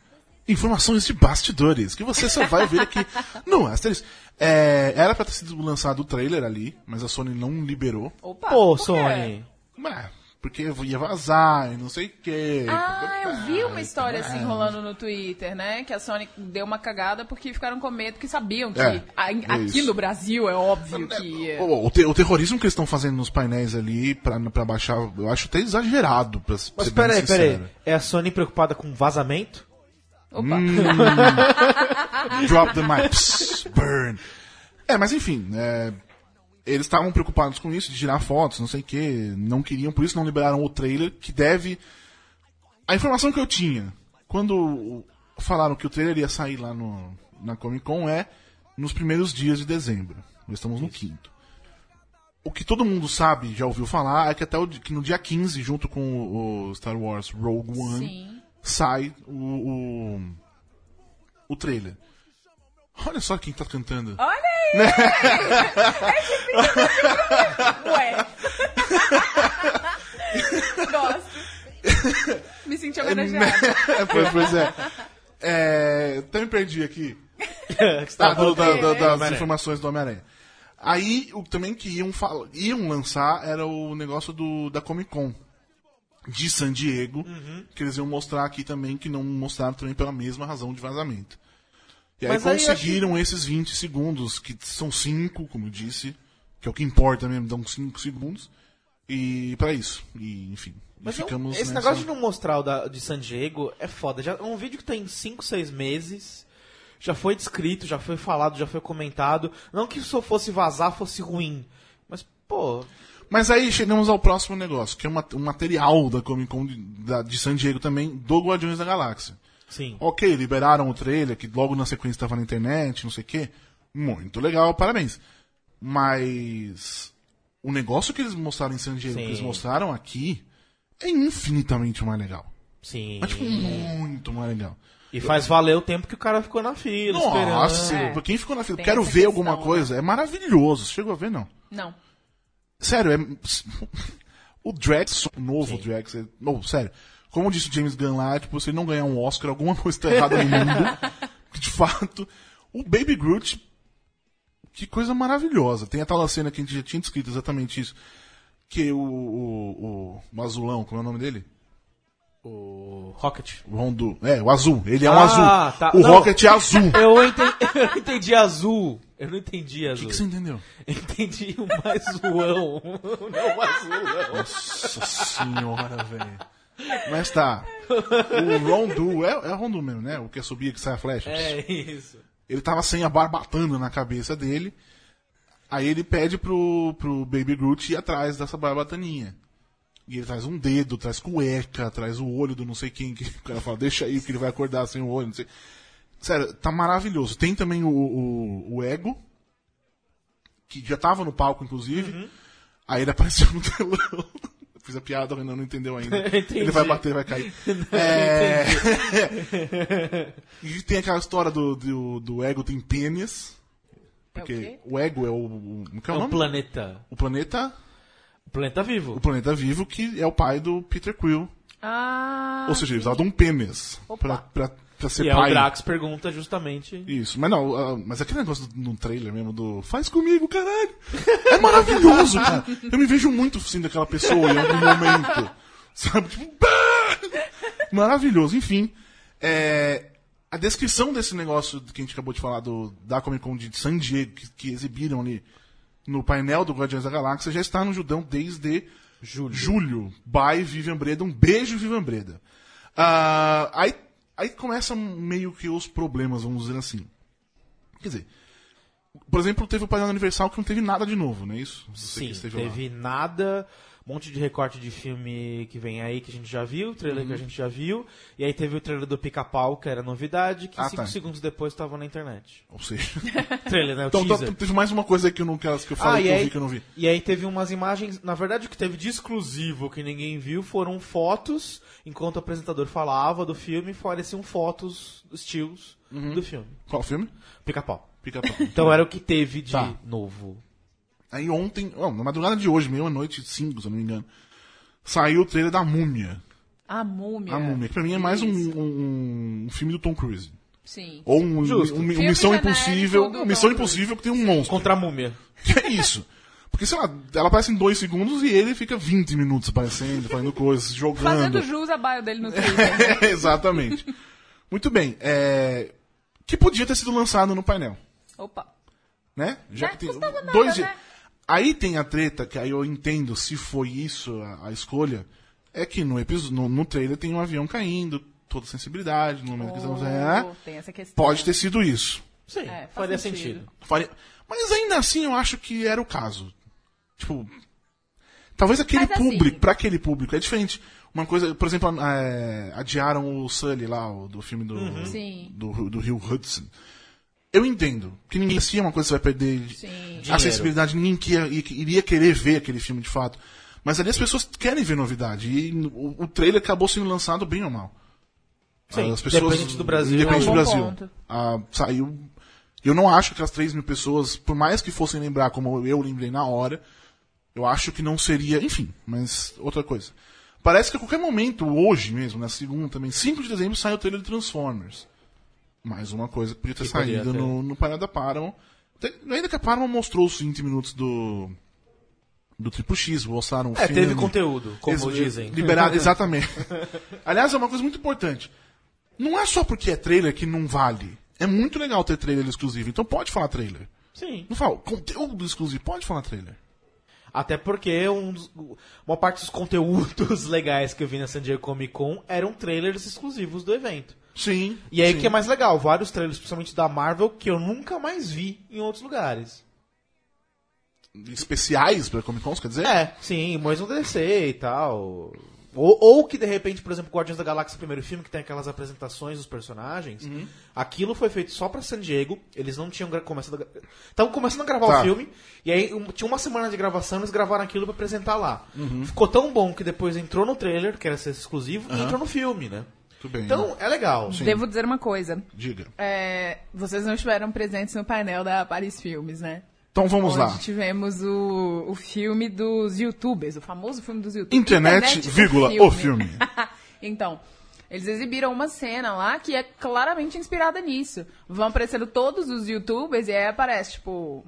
informações de bastidores, que você só vai ver aqui *laughs* no Asteris. É, era pra ter sido lançado o trailer ali, mas a Sony não liberou. Opa, Pô? Sony. Mas, porque ia vazar e não sei o quê. Ah, eu vi uma história É. assim rolando no Twitter, né? Que a Sony deu uma cagada porque ficaram com medo, que sabiam que É, a- é aqui isso. no Brasil é óbvio que. O, o te- o terrorismo que eles estão fazendo nos painéis ali pra, pra baixar, eu acho até exagerado, pra Mas peraí, peraí. É a Sony preocupada com vazamento? Opa, Hum. *laughs* Drop the mic. Burn. É, mas enfim, é, eles estavam preocupados com isso, de tirar fotos, não sei o que, não queriam, por isso não liberaram o trailer, que deve... A informação que eu tinha, quando falaram que o trailer ia sair lá no, na Comic Con, é nos primeiros dias de dezembro. Nós estamos no quinto. O que todo mundo sabe, já ouviu falar, é que até o, que no dia 15, junto com o, o Star Wars Rogue One, sim. sai o, o, o trailer. Olha só quem tá cantando. Olha aí! *laughs* Ué. *laughs* Gosto. Me senti homenageada. pois, pois é. é. Até me perdi aqui. Que Ah, do- da- falando da- do das informações do Homem-Aranha. Aí, o também que iam, fal- iam lançar era o negócio do, da Comic Con de San Diego, Uhum. que eles iam mostrar aqui também, que não mostraram também pela mesma razão de vazamento. E aí Mas aí eu conseguiram esses 20 segundos, que são 5, como eu disse, que é o que importa mesmo, dão 5 segundos, e para isso. E, enfim, e Mas não- ficamos esse nessa- negócio de não mostrar o da, de San Diego é foda. Já, é um vídeo que tem 5, 6 meses. Já foi descrito, já foi falado, já foi comentado. Não que isso fosse vazar, fosse ruim. Mas, pô, Mas aí chegamos ao próximo negócio, que é uma, um material da Comic Con de, da- de San Diego também, do Guardiões da Galáxia. Sim. Ok, liberaram o trailer, que logo na sequência estava na internet, não sei o quê. Muito legal, parabéns. Mas o negócio que eles mostraram em San Diego, Sim. que eles mostraram aqui, é infinitamente mais legal. Sim. Mas, tipo, muito mais legal. E faz valer o tempo que o cara ficou na fila, Nossa, esperando. pra quem ficou na fila, Tem quero ver questão, alguma né? coisa, é maravilhoso. Você chegou a ver, não? Não. Sério, é. *laughs* O Drax, o novo Drax, é... oh, sério. Como disse o James Gunn lá, tipo, se ele não ganhar um Oscar, alguma *laughs* coisa tá errada no mundo. *laughs* De fato. O Baby Groot, que coisa maravilhosa. Tem a tal cena que a gente já tinha descrito exatamente isso. Que o, o, o, o azulão, como é o nome dele? O Rocket. O Rondu. É, o azul. Ele é um Ah, azul. tá. O Não. Rocket é azul. O *laughs* Eu entendi, eu entendi azul. Eu não entendi que, azul. que você entendeu? Eu entendi o mais zoão. Não o azulão. Nossa senhora, velho. Mas tá. O Rondu, é, é o Rondu mesmo, né? O que subia que sai a flecha. É isso. Ele tava sem a barbatana na cabeça dele. Aí ele pede pro, pro Baby Groot ir atrás dessa barbataninha. E ele traz um dedo, traz cueca, traz o olho do não sei quem. Que *laughs* o cara fala, deixa aí, que ele vai acordar sem o olho, não sei. Sério, tá maravilhoso. Tem também o, o, o Ego, que já tava no palco, inclusive. Aí ele apareceu no telão. *laughs* Fiz a piada, o Renan não entendeu ainda. *laughs* Entendi. Ele vai bater, vai cair. *laughs* É... e tem aquela história do, do, do Ego tem pênis. É o Porque quê? o Ego é o. o é É o o nome? planeta. O planeta. O planeta vivo. O planeta vivo, que é o pai do Peter Quill. Ah. Ou seja, ele de um pênis Opa. pra, pra, pra ser E é o pai. Drax pergunta justamente. Isso, mas não, ah, mas aquele negócio no trailer mesmo do faz comigo, caralho. É maravilhoso, cara. Eu me vejo muito sendo aquela pessoa em algum momento. *laughs* Sabe? Tipo, "Bah!" maravilhoso. Enfim, é, a descrição desse negócio que a gente acabou de falar do, da Comic Con de San Diego, que, que exibiram ali no painel do Guardiões da Galáxia, já está no Judão desde Julho. Julho, by Vivian Breda. Um beijo, Vivian Breda. Ah, aí, aí começam meio que os problemas, vamos dizer assim. Quer dizer, por exemplo, teve o painel Universal que não teve nada de novo, não é isso? Você Sim, esteve lá. teve nada. Um monte de recorte de filme que vem aí que a gente já viu, trailer Uhum. que a gente já viu. E aí teve o trailer do Pica-Pau, que era novidade, que Ah, cinco tá. segundos depois estava na internet. Ou seja, *laughs* Trailer, né? O então, teaser. então, teve mais uma coisa aí que eu não que eu falei Ah, que e eu aí, vi que eu não vi. e aí teve umas imagens. Na verdade, o que teve de exclusivo que ninguém viu foram fotos, enquanto o apresentador falava do filme, apareciam fotos, estilos Uhum. do filme. Qual filme? Pica-pau. Pica-pau. Então era o que teve de Tá. novo. Aí ontem, na madrugada de hoje, meia-noite, cinco, se eu não me engano, saiu o trailer da Múmia. A múmia. A Múmia, que pra mim é mais um, um, um filme do Tom Cruise. Sim. Ou um, Justo. um- um Missão Impossível. Missão Tom Impossível que tem um monstro. Contra a múmia. Que *laughs* é isso? Porque, sei lá, ela aparece em dois segundos e ele fica 20 minutos aparecendo, fazendo coisas, *laughs* jogando. Fazendo jus a bio dele no Twitter. *laughs* Exatamente. Muito bem. É... Que podia ter sido lançado no painel, Opa. né? Já É, que tem custava nada, dois dias. né? Aí tem a treta, que aí eu entendo se foi isso a, a escolha, é que no, no, no trailer tem um avião caindo, toda sensibilidade, no momento que estamos... É, Oh, tem essa questão. pode ter sido isso. Sim, É, faz faria sentido. sentido. Faria- Mas ainda assim eu acho que era o caso. Tipo. Talvez aquele Mas assim- público, pra aquele público, é diferente. Uma coisa, por exemplo, é, adiaram o Sully lá, o, do filme do, Uhum. Sim. do, do Rio Hudson. Eu entendo. Que ninguém assistia uma coisa que você vai perder de- Sim. acessibilidade, ninguém que ia- iria querer ver aquele filme de fato. Mas ali as pessoas querem ver novidade. E o, o trailer acabou sendo lançado bem ou mal. Sim, As pessoas, independente do Brasil. Independente É um do Brasil. Ah, saiu. Eu não acho que as 3 mil pessoas, por mais que fossem lembrar como eu lembrei na hora, eu acho que não seria. Enfim, mas outra coisa. Parece que a qualquer momento, hoje mesmo, na segunda também, 5 de dezembro, sai o trailer de Transformers. Mais uma coisa que podia ter Que podia saído ter. no, no painel da Paramount. Ainda que a Paramount mostrou os 20 minutos do. Do Triple X, mostraram o É, filme. teve conteúdo, como Ex- dizem. Liberado, *laughs* exatamente. Aliás, é uma coisa muito importante. Não é só porque é trailer que não vale. É muito legal ter trailer exclusivo, então pode falar trailer. Sim. Não fala, conteúdo exclusivo, pode falar trailer. Até porque um dos- uma parte dos conteúdos *laughs* legais que eu vi na San Diego Comic Con eram trailers exclusivos do evento. Sim. E aí sim. que é mais legal, vários trailers, principalmente da Marvel, que eu nunca mais vi em outros lugares. Especiais pra Comic Con, quer dizer? É, sim, mais um DC e tal. Ou, ou que de repente, por exemplo, Guardiões da Galáxia, primeiro filme, que tem aquelas apresentações dos personagens, Uhum. aquilo foi feito só pra San Diego, eles não tinham começado Estavam começando a gravar Tá. o filme, e aí um- tinha uma semana de gravação, eles gravaram aquilo pra apresentar lá. Uhum. Ficou tão bom que depois entrou no trailer, que era ser exclusivo, e entrou no filme, né? Tudo bem. Então, é legal. Devo dizer uma coisa. Diga. É, vocês não estiveram presentes no painel da Paris Filmes, né? Então vamos Onde lá. tivemos o, o filme dos youtubers, o famoso filme dos youtubers. Internet, vírgula, o filme. *laughs* então, eles exibiram uma cena lá que é claramente inspirada nisso. Vão aparecendo todos os youtubers e aí aparece, tipo.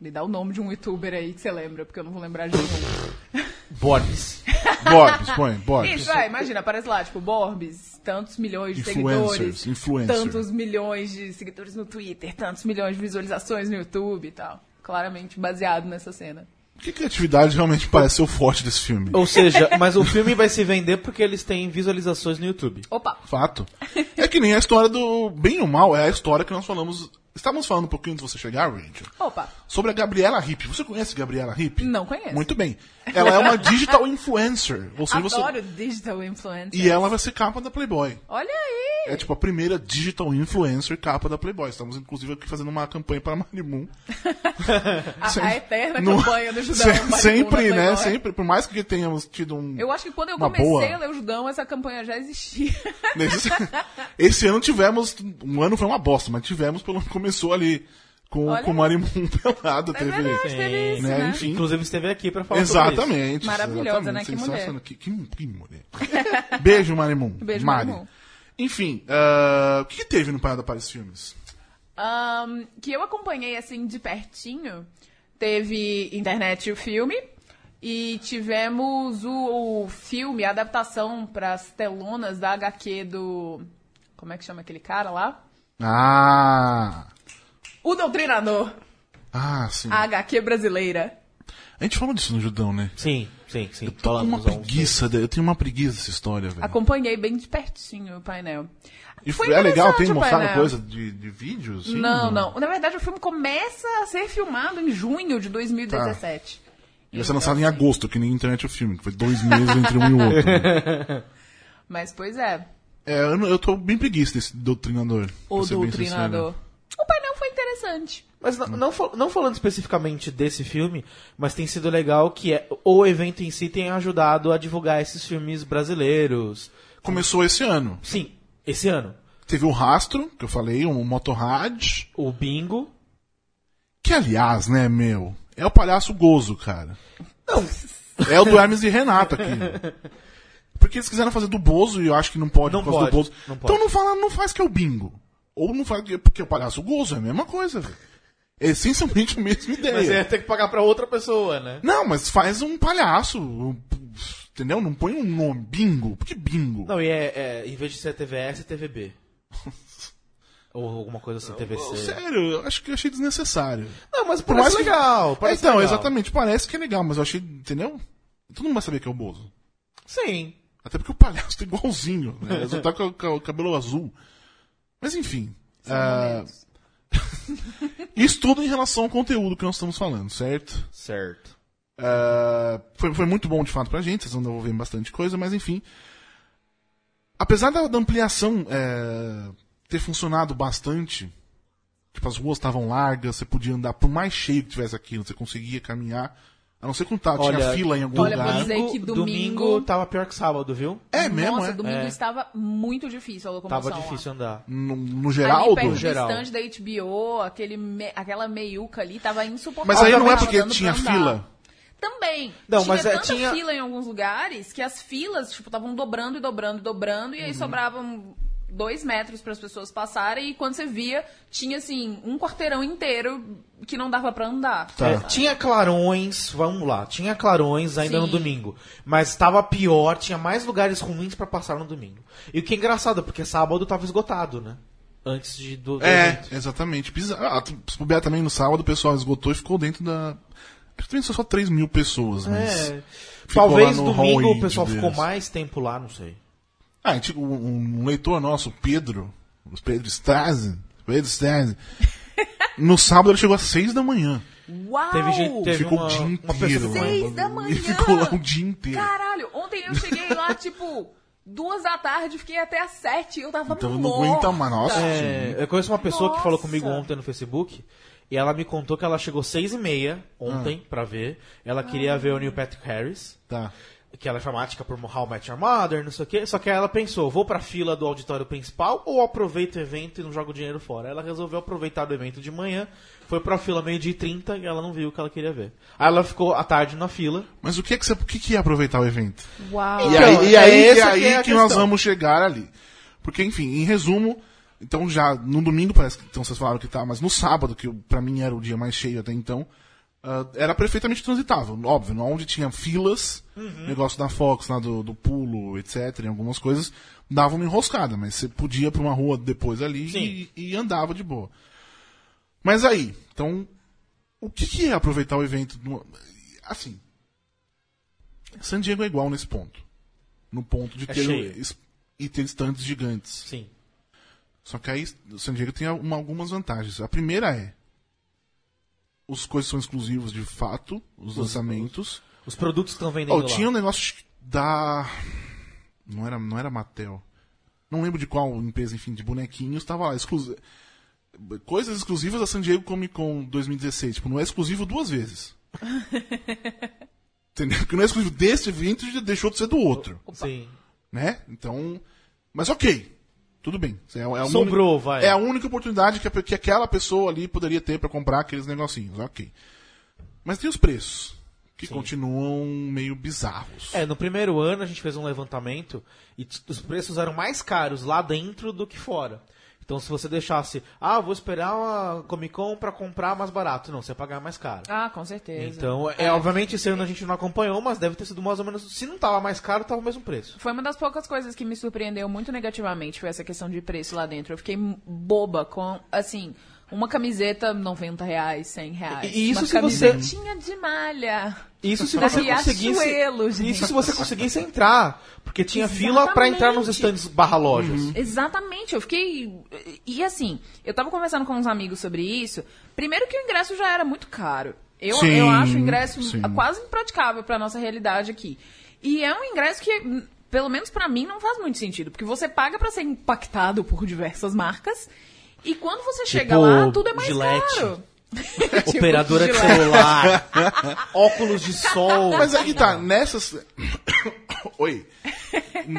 Me dá o nome de um youtuber aí que você lembra, porque eu não vou lembrar de nenhum. *laughs* Borbs. Borbs, põe, Borbs. Isso, é, imagina, aparece lá, tipo, Borbs, tantos milhões de Influencers, seguidores. influencer. Tantos milhões de seguidores no Twitter, tantos milhões de visualizações no YouTube e tal. Claramente baseado nessa cena. Que criatividade realmente parece ser o forte desse filme. Ou seja, *laughs* mas o filme vai se vender porque eles têm visualizações no YouTube. Opa! Fato. *laughs* É que nem a história do bem ou mal, é a história que nós falamos. Estávamos falando um pouquinho antes de você chegar, Rachel, Opa! Sobre a Gabriela Hip. Você conhece Gabriela Hip? Não conheço. Muito bem. Ela é uma digital influencer. Ou seja, você. Adoro digital influencer. E ela vai ser capa da Playboy. Olha aí! É tipo a primeira digital influencer capa da Playboy. Estamos inclusive aqui fazendo uma campanha para Marimun. *laughs* A, a eterna No- campanha do Judão. Se- sempre, né? Sempre. Por mais que tenhamos tido um. Eu acho que quando eu comecei boa. a ler o Judão, essa campanha já existia. Nesse- *laughs* Esse ano tivemos. Um ano foi uma bosta, mas tivemos, pelo começou ali com, Olha com o. Marimun *laughs* pelado. É teve. verdade, teve isso, né, né? enfim. Inclusive esteve aqui pra falar sobre isso. Exatamente. Maravilhosa, né? exatamente, Que mulher. Que, que, que mulher. *laughs* Beijo, Marimun. Beijo, Mari. Marimun. Enfim, ah, o que, que teve no Parada para os Filmes? Ahn, que eu acompanhei assim de pertinho. Teve internet e o filme. E tivemos o, o filme, a adaptação para as telonas da HQ do. Como é que chama aquele cara lá? Ah! O Doutrinador, Ah, sim. a HQ brasileira. A gente falou disso no Judão, né? Sim, sim, sim. Tô com uma preguiça, de- eu tenho uma preguiça dessa história, velho. Acompanhei bem de pertinho o painel. E Foi é legal, tem mostrado coisa de, de vídeos? assim? Não, não. Na verdade, o filme começa a ser filmado em junho de 2017. E vai ser lançado em agosto, que nem internet o filme, que foi dois meses entre um e o outro. né? *laughs* Mas, pois é. É, eu, não- eu tô bem preguiça desse doutrinador. O Doutrinador. O interessante. Mas não, não, não falando especificamente desse filme, mas tem sido legal que é, o evento em si tem ajudado a divulgar esses filmes brasileiros. Começou esse ano. Sim, esse ano. Teve o Rastro, que eu falei, um Motorrad. O Bingo. Que, aliás, né, meu, é o palhaço gozo, cara. Não, *laughs* É o do Hermes e Renato aqui. Porque eles quiseram fazer do Bozo e eu acho que não pode Não por causa pode, do Bozo. não pode. Então não fala, não faz que é o bingo. Ou não faz que- porque é o palhaço gozo, é a mesma coisa, velho. É essencialmente a mesma ideia. mas é ter que pagar pra outra pessoa, né? Não, mas faz um palhaço. um- Entendeu? Não põe um nome. Bingo. Por que bingo? Não, e é, é, em vez de ser TVS, é TVB. *laughs* Ou alguma coisa assim, TVC. Sério, eu acho que eu achei desnecessário. Não, mas Por parece mais que- legal. É, Parece então, legal. exatamente, parece que é legal, mas eu achei, entendeu? Todo mundo vai saber que é o Bozo. Sim. Até porque o palhaço tá igualzinho, né? Ele tá com, com o cabelo azul. Mas enfim. ah, *laughs* isso tudo em relação ao conteúdo que nós estamos falando, certo? Certo. Ah, foi, foi muito bom de fato pra gente, vocês vão devolver bastante coisa, mas enfim. Apesar da, da ampliação é, ter funcionado bastante, tipo, as ruas estavam largas, você podia andar, por mais cheio que tivesse aquilo, você conseguia caminhar. A não ser tá, tinha Olha, fila em algum olha, lugar. vou dizer que domingo- tava pior que sábado, viu? É mesmo, Nossa, é? domingo É. estava muito difícil a locomoção. Tava lá. difícil andar. No, no Ali geral, perto do- do geral. stand da HBO, aquele me- aquela meiuca ali, tava insuportável. Mas aí não é porque tinha fila. Também. Não, tinha mas é, tanta tinha- fila em alguns lugares que as filas, tipo, estavam dobrando e dobrando e dobrando, Uhum. e aí sobravam dois metros para as pessoas passarem, e quando você via, tinha, assim, um quarteirão inteiro que não dava pra andar. Tá. É, tinha clarões, vamos lá, tinha clarões ainda no Sim. domingo. Mas estava pior, tinha mais lugares ruins pra passar no domingo. E o que é engraçado, porque sábado tava esgotado, né? Antes de, do, do É, evento. exatamente. Ah, se puder também no sábado, o pessoal esgotou e ficou dentro da. Acho que também são só 3 mil pessoas, mas. É. Talvez no domingo o pessoal deles. ficou mais tempo lá, não sei. Ah, a gente- um, um leitor nosso, Pedro, o Pedro Strazen, Pedro Strazen, no sábado ele chegou às 6 da manhã. Uau! Teve gente- teve ficou uma- o dia inteiro. Seis da manhã! Ele ficou lá o dia inteiro. Caralho, ontem eu cheguei lá, tipo, duas da tarde, fiquei até às sete, e eu tava Então não aguenta mais. Nossa, É, eu conheço uma pessoa que falou Nossa. comigo ontem no Facebook e ela me contou que ela chegou seis e meia ontem pra ver. Ela queria ver o Neil Patrick Harris, Tá. Que ela é fanática por How I Met Your Mother, não sei o quê. Só que aí ela pensou, vou pra fila do auditório principal ou aproveito o evento e não jogo dinheiro fora? Ela resolveu aproveitar do evento de manhã, foi pra fila meio dia e 30 e ela não viu o que ela queria ver. Aí ela ficou à tarde na fila. Mas o que é que você. O que, que ia aproveitar o evento? Uau! E Então, aí, e é aí, e essa aí que é que nós vamos chegar ali. Porque, enfim, em resumo, então já no domingo parece que então vocês falaram que tá, mas no sábado, que pra mim era o dia mais cheio até então, ah, era perfeitamente transitável. Óbvio, onde tinha filas, Uhum. negócio da Fox, lá do, do pulo, etc., em algumas coisas, dava uma enroscada, mas você podia pra uma rua depois ali e, e andava de boa. Mas aí, então, o que, que é aproveitar o evento? assim. San Diego é igual nesse ponto. No ponto de É ter es- e ter estantes gigantes. Sim. Só que aí o San Diego tem uma- algumas vantagens. A primeira é. Os coisas são exclusivos de fato, os lançamentos. Os produtos que estão vendendo Oh, lá. tinha um negócio da. Não era, não era Mattel. Não lembro de qual empresa, enfim, de bonequinhos, tava lá. Coisas exclusivas da San Diego Comic Con 2016. Tipo, não é exclusivo duas vezes. *laughs* Entendeu? Porque não é exclusivo desse evento e deixou de ser do outro. Sim. Né? Então. Mas ok. Tudo bem. É, é a Sobrou, única- vai. É a única oportunidade que, que aquela pessoa ali poderia ter pra comprar aqueles negocinhos. Ok. Mas tem os preços. Que continuam meio bizarros. É, no primeiro ano a gente fez um levantamento e os preços eram mais caros lá dentro do que fora. Então se você deixasse, ah, vou esperar uma Comic Con pra comprar mais barato. Não, você ia pagar mais caro. Ah, com certeza. Então, é, obviamente esse ano a gente não acompanhou, mas deve ter sido mais ou menos. Se não tava mais caro, tava o mesmo preço. Foi uma das poucas coisas que me surpreendeu muito negativamente, foi essa questão de preço lá dentro. Eu fiquei boba com, assim, uma camiseta 90 reais, 100 reais. E- isso uma se você- camisetinha de malha. Isso se você conseguisse. Isso se você conseguisse entrar. Porque tinha fila pra entrar nos Exatamente. stands barra lojas. Exatamente, eu fiquei. E assim, eu tava conversando com uns amigos sobre isso. Primeiro que o ingresso já era muito caro. Eu, Sim, eu acho o ingresso sim. quase impraticável pra nossa realidade aqui. E é um ingresso que, hum, pelo menos pra mim, não faz muito sentido. Porque você paga pra ser impactado por diversas marcas. E quando você chega lá, tudo é mais Gillette. caro. *laughs* Tipo, Operadora de celular, *laughs* óculos de sol. Mas aí tá, nessas. *coughs* Oi.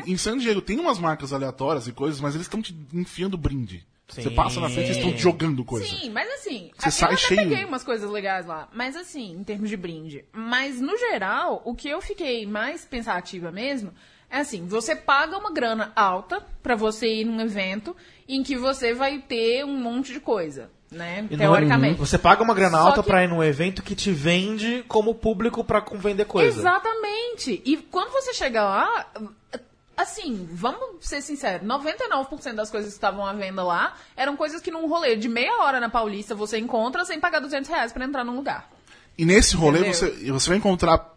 Em- San Diego tem umas marcas aleatórias e coisas, mas eles estão te enfiando brinde. Você Sim. passa na frente e estão te jogando coisa. Sim, mas assim, Você eu sai até cheio. peguei umas coisas legais lá, mas assim, em termos de brinde. Mas no geral, o que eu fiquei mais pensativa mesmo é assim, você paga uma grana alta pra você ir num evento em que você vai ter um monte de coisa, né? E não- Teoricamente. Você paga uma grana Só alta que- pra ir num evento que te vende como público pra com- vender coisa. Exatamente. E quando você chega lá, assim, vamos ser sinceros, 99% das coisas que estavam à venda lá eram coisas que num rolê de meia hora na Paulista você encontra sem pagar 200 reais pra entrar num lugar. E nesse rolê Entendeu? você, você vai encontrar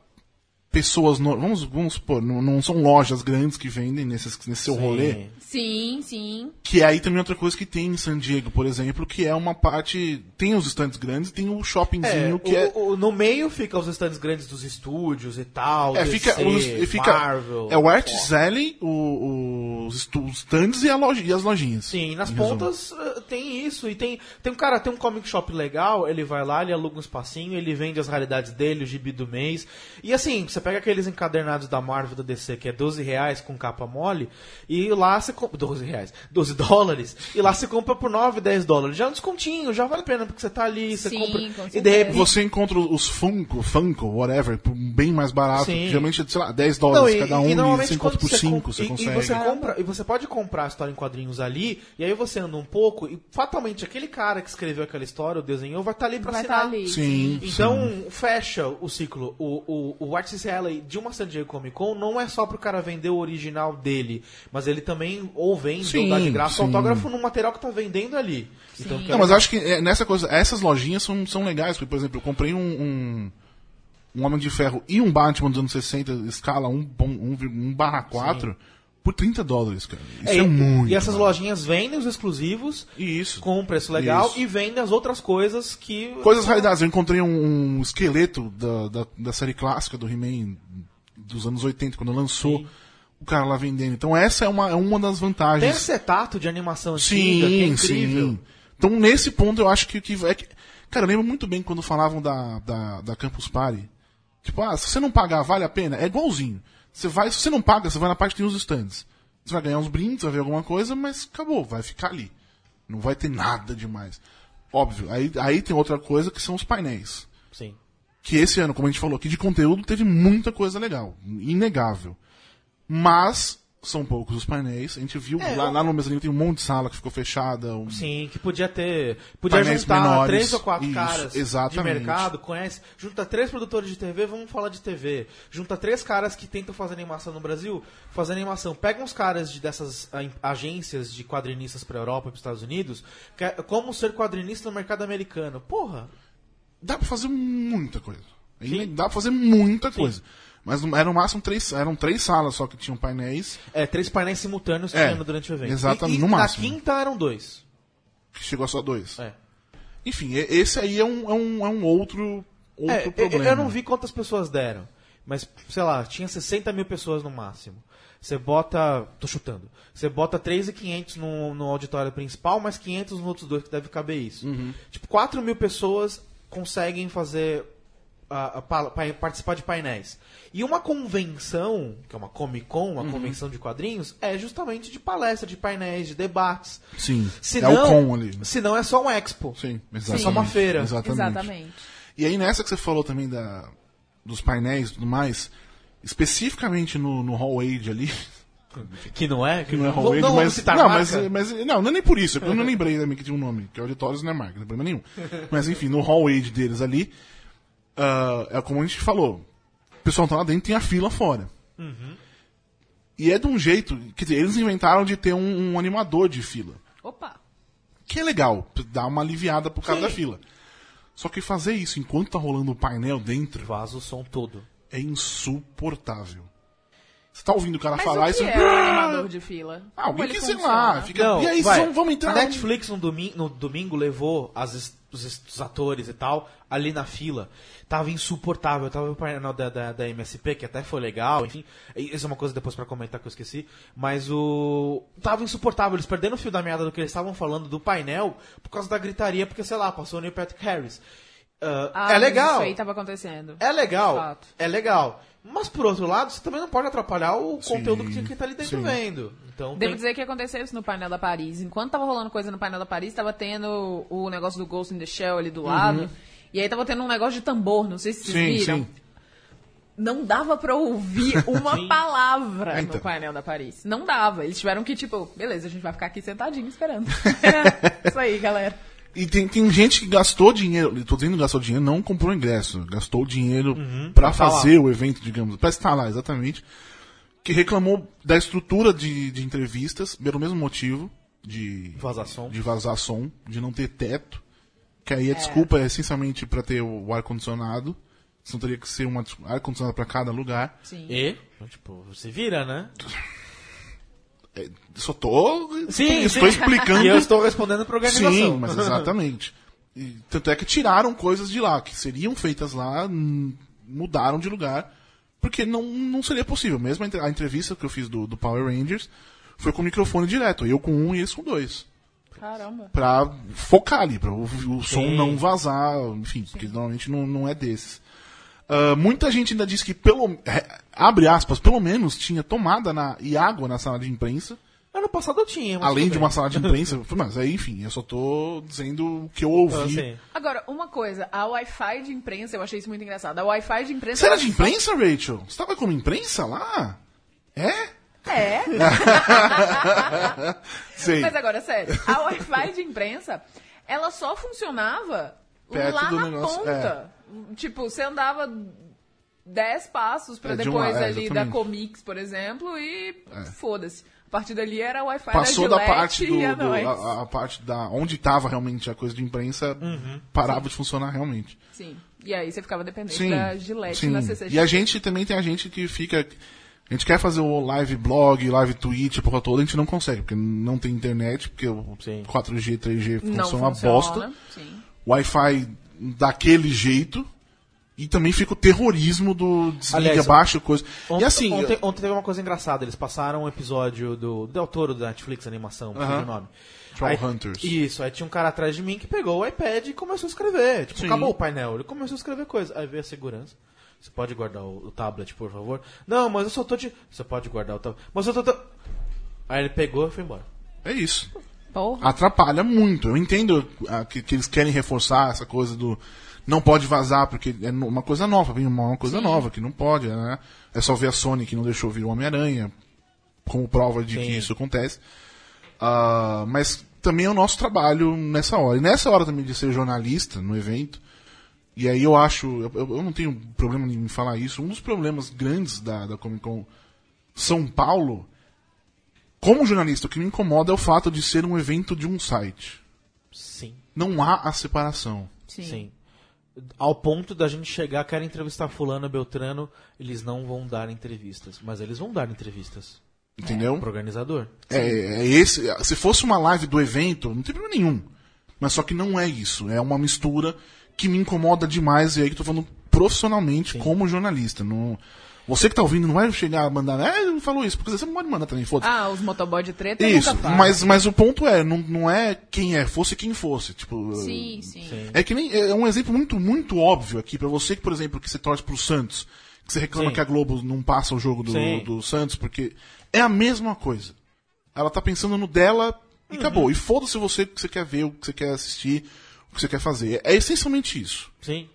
pessoas. no- vamos, vamos supor, não, não são lojas grandes que vendem nesses, nesse seu Sim. rolê. Sim, sim. Que é aí também outra coisa que tem em San Diego, por exemplo, que é uma parte. Tem os estantes grandes, tem o É, shoppingzinho que o- é. o- no meio fica os stands grandes dos estúdios e tal. É, DC, fica, os, fica Marvel. é o Arts Alley, os, os stands e, a loja, e as lojinhas. Sim, nas Em resumo. pontas eh, tem isso. E tem, tem um cara, tem um comic shop legal, ele vai lá, ele aluga um espacinho, ele vende as raridades dele, o gibi do mês. E assim, você pega aqueles encadernados da Marvel da DC, que é 12 reais com capa mole, e lá você compra. 12 reais, 12 dólares, e lá você compra por 9, 10 dólares. Já é um descontinho, já vale a pena, porque você tá ali, você Sim, compra. com E de repente. Você encontra os Funko, Funko, whatever, bem mais barato. Sim. Geralmente, sei lá, 10 Não, dólares e, cada um e e, você encontra por você 5, compra- você e- consegue. E você, compra, e você pode comprar a história em quadrinhos ali, e aí você anda um pouco, e fatalmente aquele cara que escreveu aquela história, o desenhou, vai estar ali pra Vai assinar. estar ali. Sim, Então, fecha o ciclo. O, o, o Artist Alley de uma San Diego Comic Con não é só pro cara vender o original dele, mas ele também ou vende Sim, ou dá de graça sim. autógrafo no material que tá vendendo ali. Então, Não, mas eu acho que é, nessa coisa, essas lojinhas são, são legais. Porque, por exemplo, eu comprei um, um, um Homem de Ferro e um Batman dos anos 60, escala 1, 1, 1 barra 4, por 30 dólares, cara. Isso é, e, muito. e essas lojinhas vendem os exclusivos Isso. com um preço legal Isso. e vendem as outras coisas que. Coisas raridades. Eu encontrei um, um esqueleto da, da, da série clássica do He-Man dos anos 80, quando lançou. Sim. O cara lá vendendo. Então, essa é uma, é uma das Tem vantagens. acetato de animação antiga, que é Sim, incrível. sim. Então, nesse ponto, eu acho que, que é que. Cara, eu lembro muito bem quando falavam da, da, da Campus Party. Tipo, ah, se você não pagar, vale a pena? É igualzinho. Você vai, se você não paga, você vai na parte que tem os stands. Você vai ganhar uns brindes, vai ver alguma coisa, mas acabou, vai ficar ali. Não vai ter nada demais. Óbvio, aí, aí tem outra coisa que são os painéis. Sim. Que esse ano, como a gente falou aqui, de conteúdo teve muita coisa legal. Inegável. Mas são poucos os painéis. A gente viu É, lá, eu- lá no mezanino tem um monte de sala que ficou fechada. um- Sim, que podia ter. Podia Painéis juntar menores. três ou quatro Isso, caras exatamente. de mercado, conhece. Junta três produtores de TV, vamos falar de TV. Junta três caras que tentam fazer animação no Brasil, fazer animação. Pega uns caras de, dessas agências de quadrinistas pra Europa e pros Estados Unidos, que é como ser quadrinista no mercado americano. Porra, Dá pra fazer muita coisa. Dá pra fazer muita coisa. Mas eram no máximo três, eram três salas só que tinham painéis, É, três painéis simultâneos É, durante o evento. exatamente, E, e no na máximo. quinta eram dois. que chegou a só dois. É. Enfim, esse aí é um, é um, é um outro, outro É, eu- problema. eu não vi quantas pessoas deram. Mas, sei lá, tinha 60 mil pessoas no máximo. Você bota. tô chutando. Você bota 3.500 no, no auditório principal, mais 500 nos outros dois, que deve caber isso. Uhum. Tipo, 4 mil pessoas conseguem fazer. Pa- pa- participar de painéis. E uma convenção, que é uma Comic Con, Uhum. uma convenção de quadrinhos, é justamente de palestra, de painéis, de debates. Sim, Se é o com ali. Se não, é só um expo. Sim, É exatamente. só uma feira. Exatamente. Exatamente. E aí nessa que você falou também da, dos painéis e tudo mais, especificamente no, no Hall Age ali, *laughs* Que não é? que não é Vou- Hall Age, não mas, não, mas, mas não, não é nem por isso, é porque eu não *laughs* lembrei também que tinha um nome, que auditórios não é marca, não tem problema nenhum. Mas enfim, no Hall Age deles ali, ah, é como a gente falou, o pessoal tá lá dentro tem a fila fora. E é de um jeito, quer dizer, eles inventaram de ter um, um animador de fila. Opa. Que é legal, dá uma aliviada pro cara Sim. da fila. Só que fazer isso enquanto tá rolando o painel dentro Vaza o som todo. é insuportável. Você tá ouvindo o cara Mas falar o e que você. é o animador de fila? Ah, alguém que, sei funciona? lá, fica. Não, e aí, vai. vamos, vamos entrar. A Netflix no domingo, no domingo levou as es- os, es- os atores e tal ali na fila. Tava insuportável. Tava o painel da, da, da MSP, que até foi legal, enfim. Isso é uma coisa depois pra comentar que eu esqueci. Mas o. Tava insuportável. Eles perderam o fio da meada do que eles estavam falando do painel por causa da gritaria, porque, sei lá, passou o Neil Patrick Harris. Ah, Ah, é legal. Isso aí tava acontecendo. É legal, é legal. Mas por outro lado, você também não pode atrapalhar o Sim, conteúdo que tinha que estar ali dentro sim. vendo. Então Devo tem- dizer que aconteceu isso no painel da Paris. Enquanto tava rolando coisa no painel da Paris, tava tendo o negócio do Ghost in the Shell ali do lado. E aí tava tendo um negócio de tambor, não sei se vocês Sim, viram. sim. Não dava pra ouvir *laughs* uma palavra É, então. no painel da Paris. Não dava. Eles tiveram que, tipo, beleza, a gente vai ficar aqui sentadinho esperando. *laughs* *laughs* isso aí, galera. E tem, tem gente que gastou dinheiro, tô dizendo que gastou dinheiro, não comprou ingresso, gastou dinheiro pra Tá lá. fazer o evento, digamos, pra estar lá, exatamente. Que reclamou da estrutura de, de entrevistas, pelo mesmo motivo, de Vazar som. de vazar som, de não ter teto. Que aí a desculpa é essencialmente pra ter o ar-condicionado. Senão teria que ser um ar-condicionado pra cada lugar. Sim. E, tipo, você vira, né? *laughs* É, só tô. Sim, estou sim. explicando. *laughs* E eu estou respondendo pra organização. Sim, mas exatamente. E, tanto é que tiraram coisas de lá, que seriam feitas lá, mudaram de lugar, porque não, não seria possível. Mesmo a entre- a entrevista que eu fiz do, do Power Rangers foi com microfone direto, eu com um e eles com dois. Caramba. Pra focar ali, pra o, o som Sim. não vazar, enfim, porque normalmente não, não é desses. Ah, muita gente ainda diz que, pelo, é, abre aspas, pelo menos tinha tomada na, e água na sala de imprensa. Ano passado eu tinha. mas Além de uma sala de *laughs* imprensa, mas aí, enfim, eu só tô dizendo o que eu ouvi. Assim, Agora, uma coisa, a Wi-Fi de imprensa, eu achei isso muito engraçado. A Wi-Fi de imprensa. Você era ela de imprensa, Rachel? Você tava como imprensa lá? É? É. *laughs* Sei. Mas agora, sério, a Wi-Fi de imprensa, ela só funcionava Perto lá do na negócio, ponta. Tipo, você andava 10 passos pra É, de depois lado, é, ali da. Comics, por exemplo, e foda-se. A partir dali era a Wi-Fi Passou da da parte do, e a do- a, a parte da onde tava realmente a coisa de imprensa parava de funcionar realmente. Sim. E aí você ficava dependente Sim. da Gillette sim. na CCX. E a gente também tem a gente que fica a gente quer fazer o live blog, live Twitch, a porra toda, a gente não consegue, porque não tem internet, porque o Sim. 4G, 3G não funciona uma funciona. bosta. Sim. Wi-Fi daquele jeito. E também fica o terrorismo do desliga, Aliás, baixa, coisa. Ontem, e assim, ontem, ontem teve uma coisa engraçada. Eles passaram um episódio do Del Toro da Netflix animação, não sei Aham. o nome. Troll Aí- Hunters. Isso, aí tinha um cara atrás de mim que pegou o iPad e começou a escrever. Tipo, Sim. acabou o painel, ele começou a escrever coisa. Aí veio a segurança. Você pode guardar o, o tablet, por favor? Não, mas eu só tô de. Você pode guardar o tablet. Mas eu tô- Aí ele pegou e foi embora. é isso. Porra. atrapalha muito. Eu entendo ah, que, que eles querem reforçar essa coisa do não pode vazar, porque é uma coisa nova, vem uma, coisa nova que não pode, né? É só ver a Sony que não deixou vir o Homem-Aranha, como prova de Sim. que isso acontece. Ah, mas também é o nosso trabalho nessa hora. E nessa hora também de ser jornalista no evento, e aí eu acho, eu, eu- eu não tenho problema em falar isso, um dos problemas grandes da, da Comic Con São Paulo, como jornalista, o que me incomoda é o fato de ser um evento de um site Sim. não há a separação. Sim. Sim. ao ponto da gente chegar, quero entrevistar fulano, beltrano, eles não vão dar entrevistas. Mas eles vão dar entrevistas Entendeu? pro organizador. É, é esse. Se fosse uma live do evento, não tem problema nenhum. Mas só que não é isso. É uma mistura que me incomoda demais. E aí que eu tô falando profissionalmente como jornalista. Não, você que tá ouvindo não vai chegar a mandar. É, ele falou isso, porque você não pode mandar também, foda-se. Ah, os motoboy de treta Isso, nunca mas, mas o ponto é, não, não é quem é, fosse quem fosse. Tipo, Sim, sim. É que nem. É um exemplo muito, muito óbvio aqui pra você que, por exemplo, que você torce pro Santos, que você reclama Sim. que a Globo não passa o jogo do, Sim. do Santos, porque é a mesma coisa. Ela tá pensando no dela e Uhum. acabou. E foda-se você o que você quer ver, o que você quer assistir, o que você quer fazer. É essencialmente isso. Sim.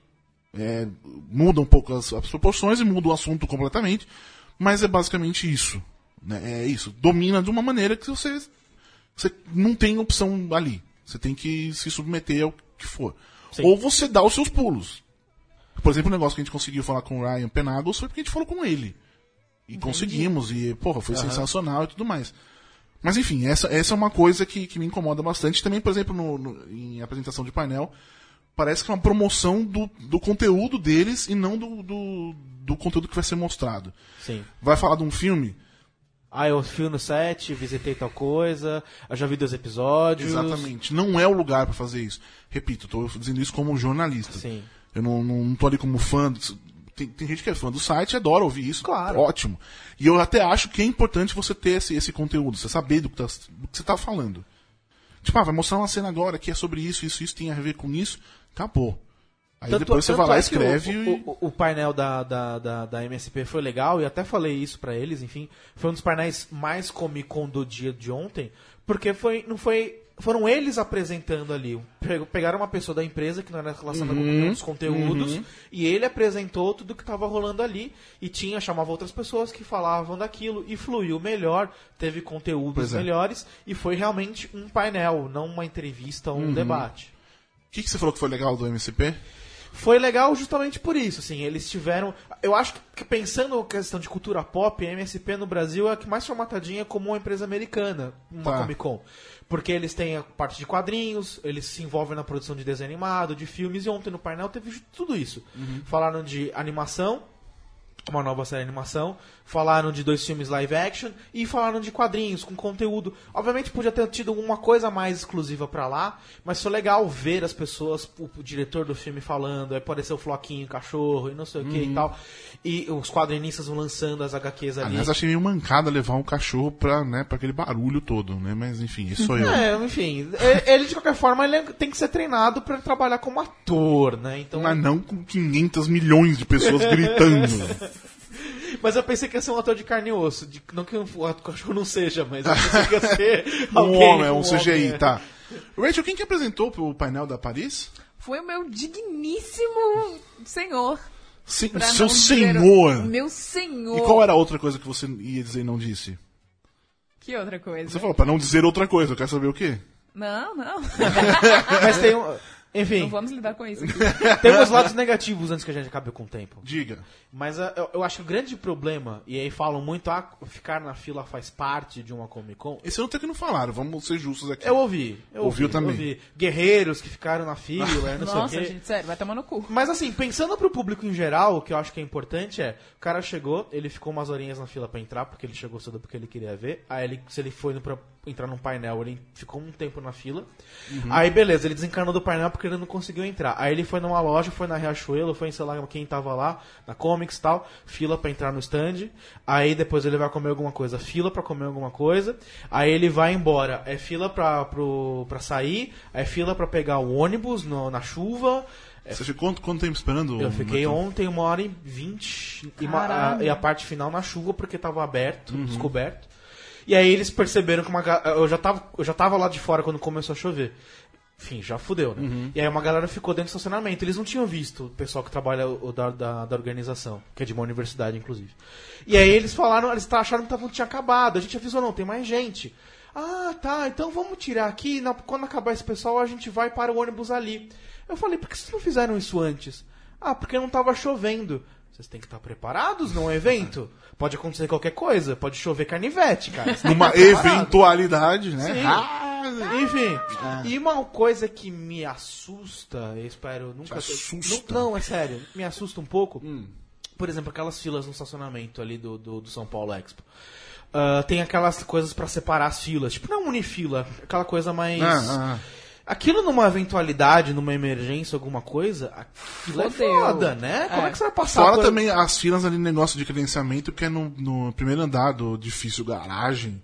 É, muda um pouco as, as proporções e muda o assunto completamente, mas é basicamente isso. né? É isso. Domina de uma maneira que você, você não tem opção ali. Você tem que se submeter ao que for. Sim. Ou você dá os seus pulos. Por exemplo, o negócio que a gente conseguiu falar com o Ryan Penagos foi porque a gente falou com ele. E conseguimos, e, porra, foi sensacional e tudo mais. Mas enfim, essa, essa é uma coisa que, que me incomoda bastante. Também, por exemplo, no, no- em apresentação de painel, parece que é uma promoção do, do conteúdo deles e não do, do, do conteúdo que vai ser mostrado. Sim. Vai falar de um filme? Ah, eu fui no set, visitei tal coisa, eu já vi dois episódios. Exatamente. Não é o lugar pra fazer isso. Repito, tô dizendo isso como jornalista. Sim. Eu não, não, não tô ali como fã. Tem, tem gente que é fã do site e adora ouvir isso. Claro. Ótimo. E eu até acho que é importante você ter esse, esse conteúdo, você saber do que, tá, do que você tá falando. Tipo, ah, vai mostrar uma cena agora que é sobre isso, isso, isso tem a ver com isso. Acabou. Aí Tanto- depois você vai lá, escreve o, o, o- o painel da, da, da, da MSP foi legal, e até falei isso pra eles, enfim. Foi um dos painéis mais Comic Con do dia de ontem, porque foi, não foi. Foram eles apresentando ali. Pe- Pegaram uma pessoa da empresa que não era relacionada Uhum. com os conteúdos, e ele apresentou tudo que estava rolando ali. E tinha, chamava outras pessoas que falavam daquilo, e fluiu melhor, teve conteúdos é. melhores, e foi realmente um painel, não uma entrevista ou um Uhum. debate. O que, que você falou que foi legal do MCP? Foi legal justamente por isso, assim, eles tiveram... Eu acho que pensando na questão de cultura pop, a MSP no Brasil é a que mais formatadinha como uma empresa americana, uma Tá. Comic Con. Porque eles têm a parte de quadrinhos, eles se envolvem na produção de desenho animado, de filmes, e ontem no painel teve tudo isso. Falaram de animação, uma nova série de animação, falaram de dois filmes live action e falaram de quadrinhos com conteúdo. Obviamente podia ter tido uma coisa mais exclusiva pra lá, mas foi legal ver as pessoas, o, o diretor do filme falando, aí apareceu o Floquinho, o cachorro e não sei o que e tal. E os quadrinistas lançando as HQs ali. Aliás, achei meio mancada levar um cachorro pra, né, pra aquele barulho todo, né? Mas enfim, isso sou eu. É, enfim, ele de qualquer forma ele tem que ser treinado pra trabalhar como ator, né? Então, Mas não com 500 milhões de pessoas gritando. *laughs* Mas eu pensei que ia ser um ator de carne e osso. de- não que o cachorro não seja, mas eu pensei que ia *laughs* ser um alguém, homem, um, homem, CGI, é. tá. Rachel, quem que apresentou pro painel da Paris? Foi o meu digníssimo senhor. Sim, pra seu dizer senhor. o Meu senhor. E qual era a outra coisa que você ia dizer e não disse? Que outra coisa? Você falou, pra não dizer outra coisa, eu quero saber o quê? Não, não. *laughs* Mas tem um. Enfim, Não vamos lidar com isso aqui. *laughs* tem uns lados negativos antes que a gente acabe com o tempo. Diga. Mas ah, eu, eu acho que o grande problema, e aí falam muito, ah, ficar na fila faz parte de uma Comic Con. Esse ano até que não falaram, vamos ser justos aqui. Eu ouvi. Eu Ouviu ouvi, também. ouvi. Guerreiros que ficaram na fila, *laughs* não Nossa, sei o quê. gente, sério, vai tomar no cu. Mas assim, pensando pro público em geral, o que eu acho que é importante é, o cara chegou, ele ficou umas horinhas na fila pra entrar, porque ele chegou cedo porque ele queria ver. Aí ele, se ele foi no, pra entrar num painel, ele ficou um tempo na fila. Aí beleza, ele desencanou do painel porque ele não conseguiu entrar. Aí ele foi numa loja, foi na Riachuelo, foi em sei lá quem tava lá, na Comics e tal, fila pra entrar no stand. Aí depois ele vai comer alguma coisa, fila pra comer alguma coisa. Aí ele vai embora, é fila pra, pro, pra sair, é fila pra pegar o ônibus no- na chuva. Você ficou quanto, quanto tempo esperando? Eu fiquei ontem uma hora e vinte e, uma- a, e a parte final na chuva porque tava aberto, descoberto. E aí eles perceberam que uma eu já tava eu já tava lá de fora quando começou a chover. Enfim, já fudeu, né? E aí uma galera ficou dentro do estacionamento. Eles não tinham visto o pessoal que trabalha o da, da, da organização, que é de uma universidade, inclusive. E aí eles falaram, eles acharam que tava, tinha acabado. A gente avisou, não, tem mais gente. Ah, tá, então vamos tirar aqui. na- quando acabar esse pessoal, a gente vai para o ônibus ali. Eu falei, por que vocês não fizeram isso antes? Ah, porque não tava chovendo. Vocês têm que estar preparados num evento. Pode acontecer qualquer coisa. Pode chover carnivete, cara. Numa eventualidade, né? Sim. Ah, Enfim, Ah. e uma coisa que me assusta, eu espero nunca Te ter- assusta? Não, não, é sério, me assusta um pouco. Hum. Por exemplo, aquelas filas no estacionamento ali do, do, do São Paulo Expo. Ah, tem aquelas coisas pra separar as filas, tipo, não unifila, aquela coisa mais. Ah, ah. Aquilo numa eventualidade, numa emergência, alguma coisa, aquilo é foda, né? Como é, É. que você vai passar Fora por- também as filas ali no negócio de credenciamento, que é no, no primeiro andar do edifício garagem,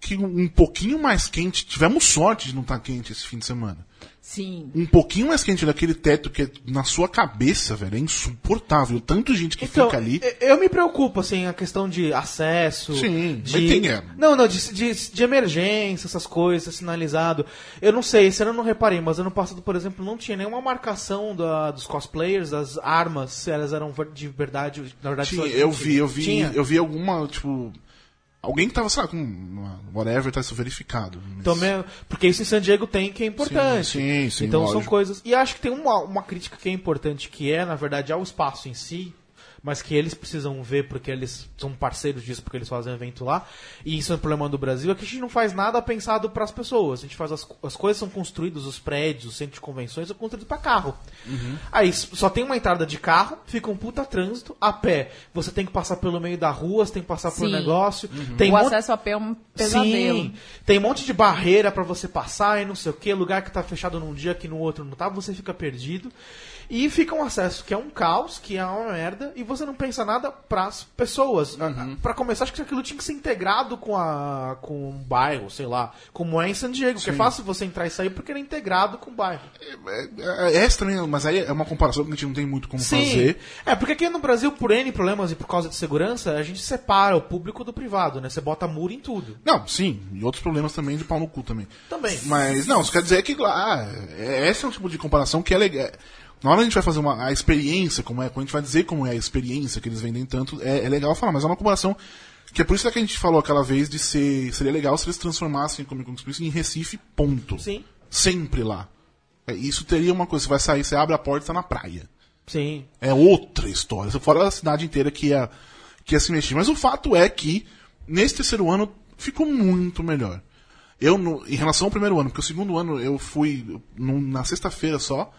que um, pouquinho mais quente, tivemos sorte de não estar quente esse fim de semana. Sim. Um pouquinho mais quente daquele teto que é na sua cabeça, velho, é insuportável. Tanto gente que Então, fica ali. eu me preocupo, assim, a questão de acesso. Sim, de... mas tem, é. Não, não, de, de, de emergência, essas coisas, sinalizado. Eu não sei, esse ano eu não reparei, mas ano passado, por exemplo, não tinha nenhuma marcação da, dos cosplayers, das armas, se elas eram de verdade, na verdade. Tinha, de eu vi, eu vi, Tinha? eu vi alguma, tipo. Alguém que tava, sei lá, com uma- whatever, tá isso verificado. mas- Então, me- porque isso em San Diego tem que é importante. Sim, sim, sim, Então são lógico. coisas. E acho que tem uma, uma crítica que é importante, que é, na verdade, ao espaço em si, mas que eles precisam ver porque eles são parceiros disso, porque eles fazem evento lá. E isso é um problema do Brasil, é que a gente não faz nada pensado para as pessoas. A gente faz as, as coisas são construídas, os prédios, os centros de convenções são construídos para carro. Uhum. Aí só tem uma entrada de carro, fica um puta trânsito, a pé. Você tem que passar pelo meio da rua, você tem que passar por Sim. negócio. Uhum. Tem o um monte- acesso a pé é um pesadelo. Sim, tem um monte de barreira pra você passar e não sei o que, lugar que tá fechado num dia que no outro não tá, você fica perdido. E fica um acesso que é um caos, que é uma merda, e você não pensa nada pras pessoas. Uhum. Pra começar, acho que aquilo tinha que ser integrado com a com um bairro, sei lá, como é em San Diego, que é fácil você entrar e sair porque ele é integrado com o bairro. É, é, é essa também, mas aí é uma comparação que a gente não tem muito como Sim. fazer. É, porque aqui no Brasil, por N problemas e por causa de segurança, a gente separa o público do privado, né? Você bota muro em tudo. Não, sim, e outros problemas também de pau no cu também. Também. Mas, não, isso quer dizer que lá, é, esse é um tipo de comparação que é legal. Na hora a gente vai fazer uma, a experiência, como é, quando a gente vai dizer como é a experiência que eles vendem tanto, é, é legal falar, mas é uma comparação que é por isso que a gente falou aquela vez de ser, seria legal se eles transformassem Comic Con Experience em Recife, ponto. Sim. Sempre lá. É, isso teria uma coisa, você vai sair, você abre a porta e está na praia. Sim. É outra história. Fora a cidade inteira que ia, que ia se mexer. Mas o fato é que, nesse terceiro ano, ficou muito melhor. Eu, no- em relação ao primeiro ano, porque o segundo ano eu fui num- na sexta-feira só,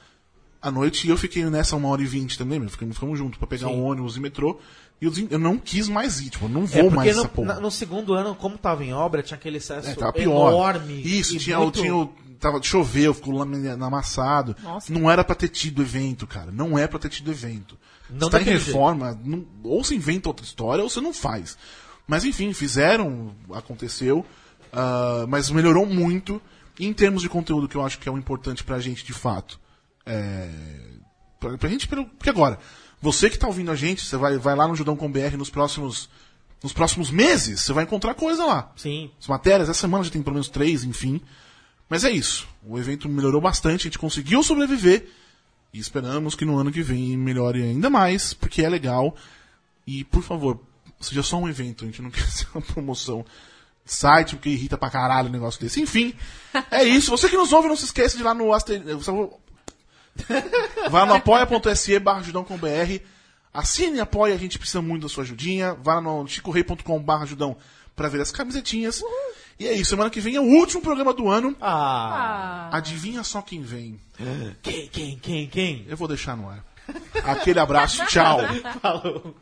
à noite, e eu fiquei nessa uma hora e vinte também, meu, ficamos, ficamos juntos pra pegar Sim. um ônibus e metrô. E eu, eu não quis mais ir, tipo, eu não É vou porque mais no, essa porra. na- no segundo ano, como tava em obra, tinha aquele excesso É, tava pior. enorme. Isso, tinha, muito- tinha o. Tava, choveu, ficou amassado. Nossa. Não era pra ter tido evento, cara. Não é pra ter tido evento. Não Você tá em reforma, não- ou você inventa outra história, ou você não faz. Mas enfim, fizeram, aconteceu. ah, mas melhorou muito. E em termos de conteúdo, que eu acho que é o importante pra gente de fato. É, pra, pra gente, porque agora, você que tá ouvindo a gente, você vai, vai lá no Judão com BR nos próximos, nos próximos meses, você vai encontrar coisa lá. Sim. As matérias, essa semana já tem pelo menos três, enfim. Mas é isso. O evento melhorou bastante, a gente conseguiu sobreviver. E esperamos que no ano que vem melhore ainda mais, porque é legal. E, por favor, seja só um evento, a gente não *laughs* quer ser uma promoção site, porque irrita pra caralho um negócio desse. Enfim, é isso. Você que nos ouve, não se esqueça de ir lá no Aster... *laughs* Vá no apoia.se barra ajudão com BR. Assine e apoie, a gente precisa muito da sua ajudinha. Vá no chicorrei.com barra ajudão pra ver as camisetinhas. E é isso, semana que vem é o último programa do ano. Ah. Adivinha só quem vem? Quem, quem, quem, quem? Eu vou deixar no ar. Aquele abraço, tchau. *laughs* Falou.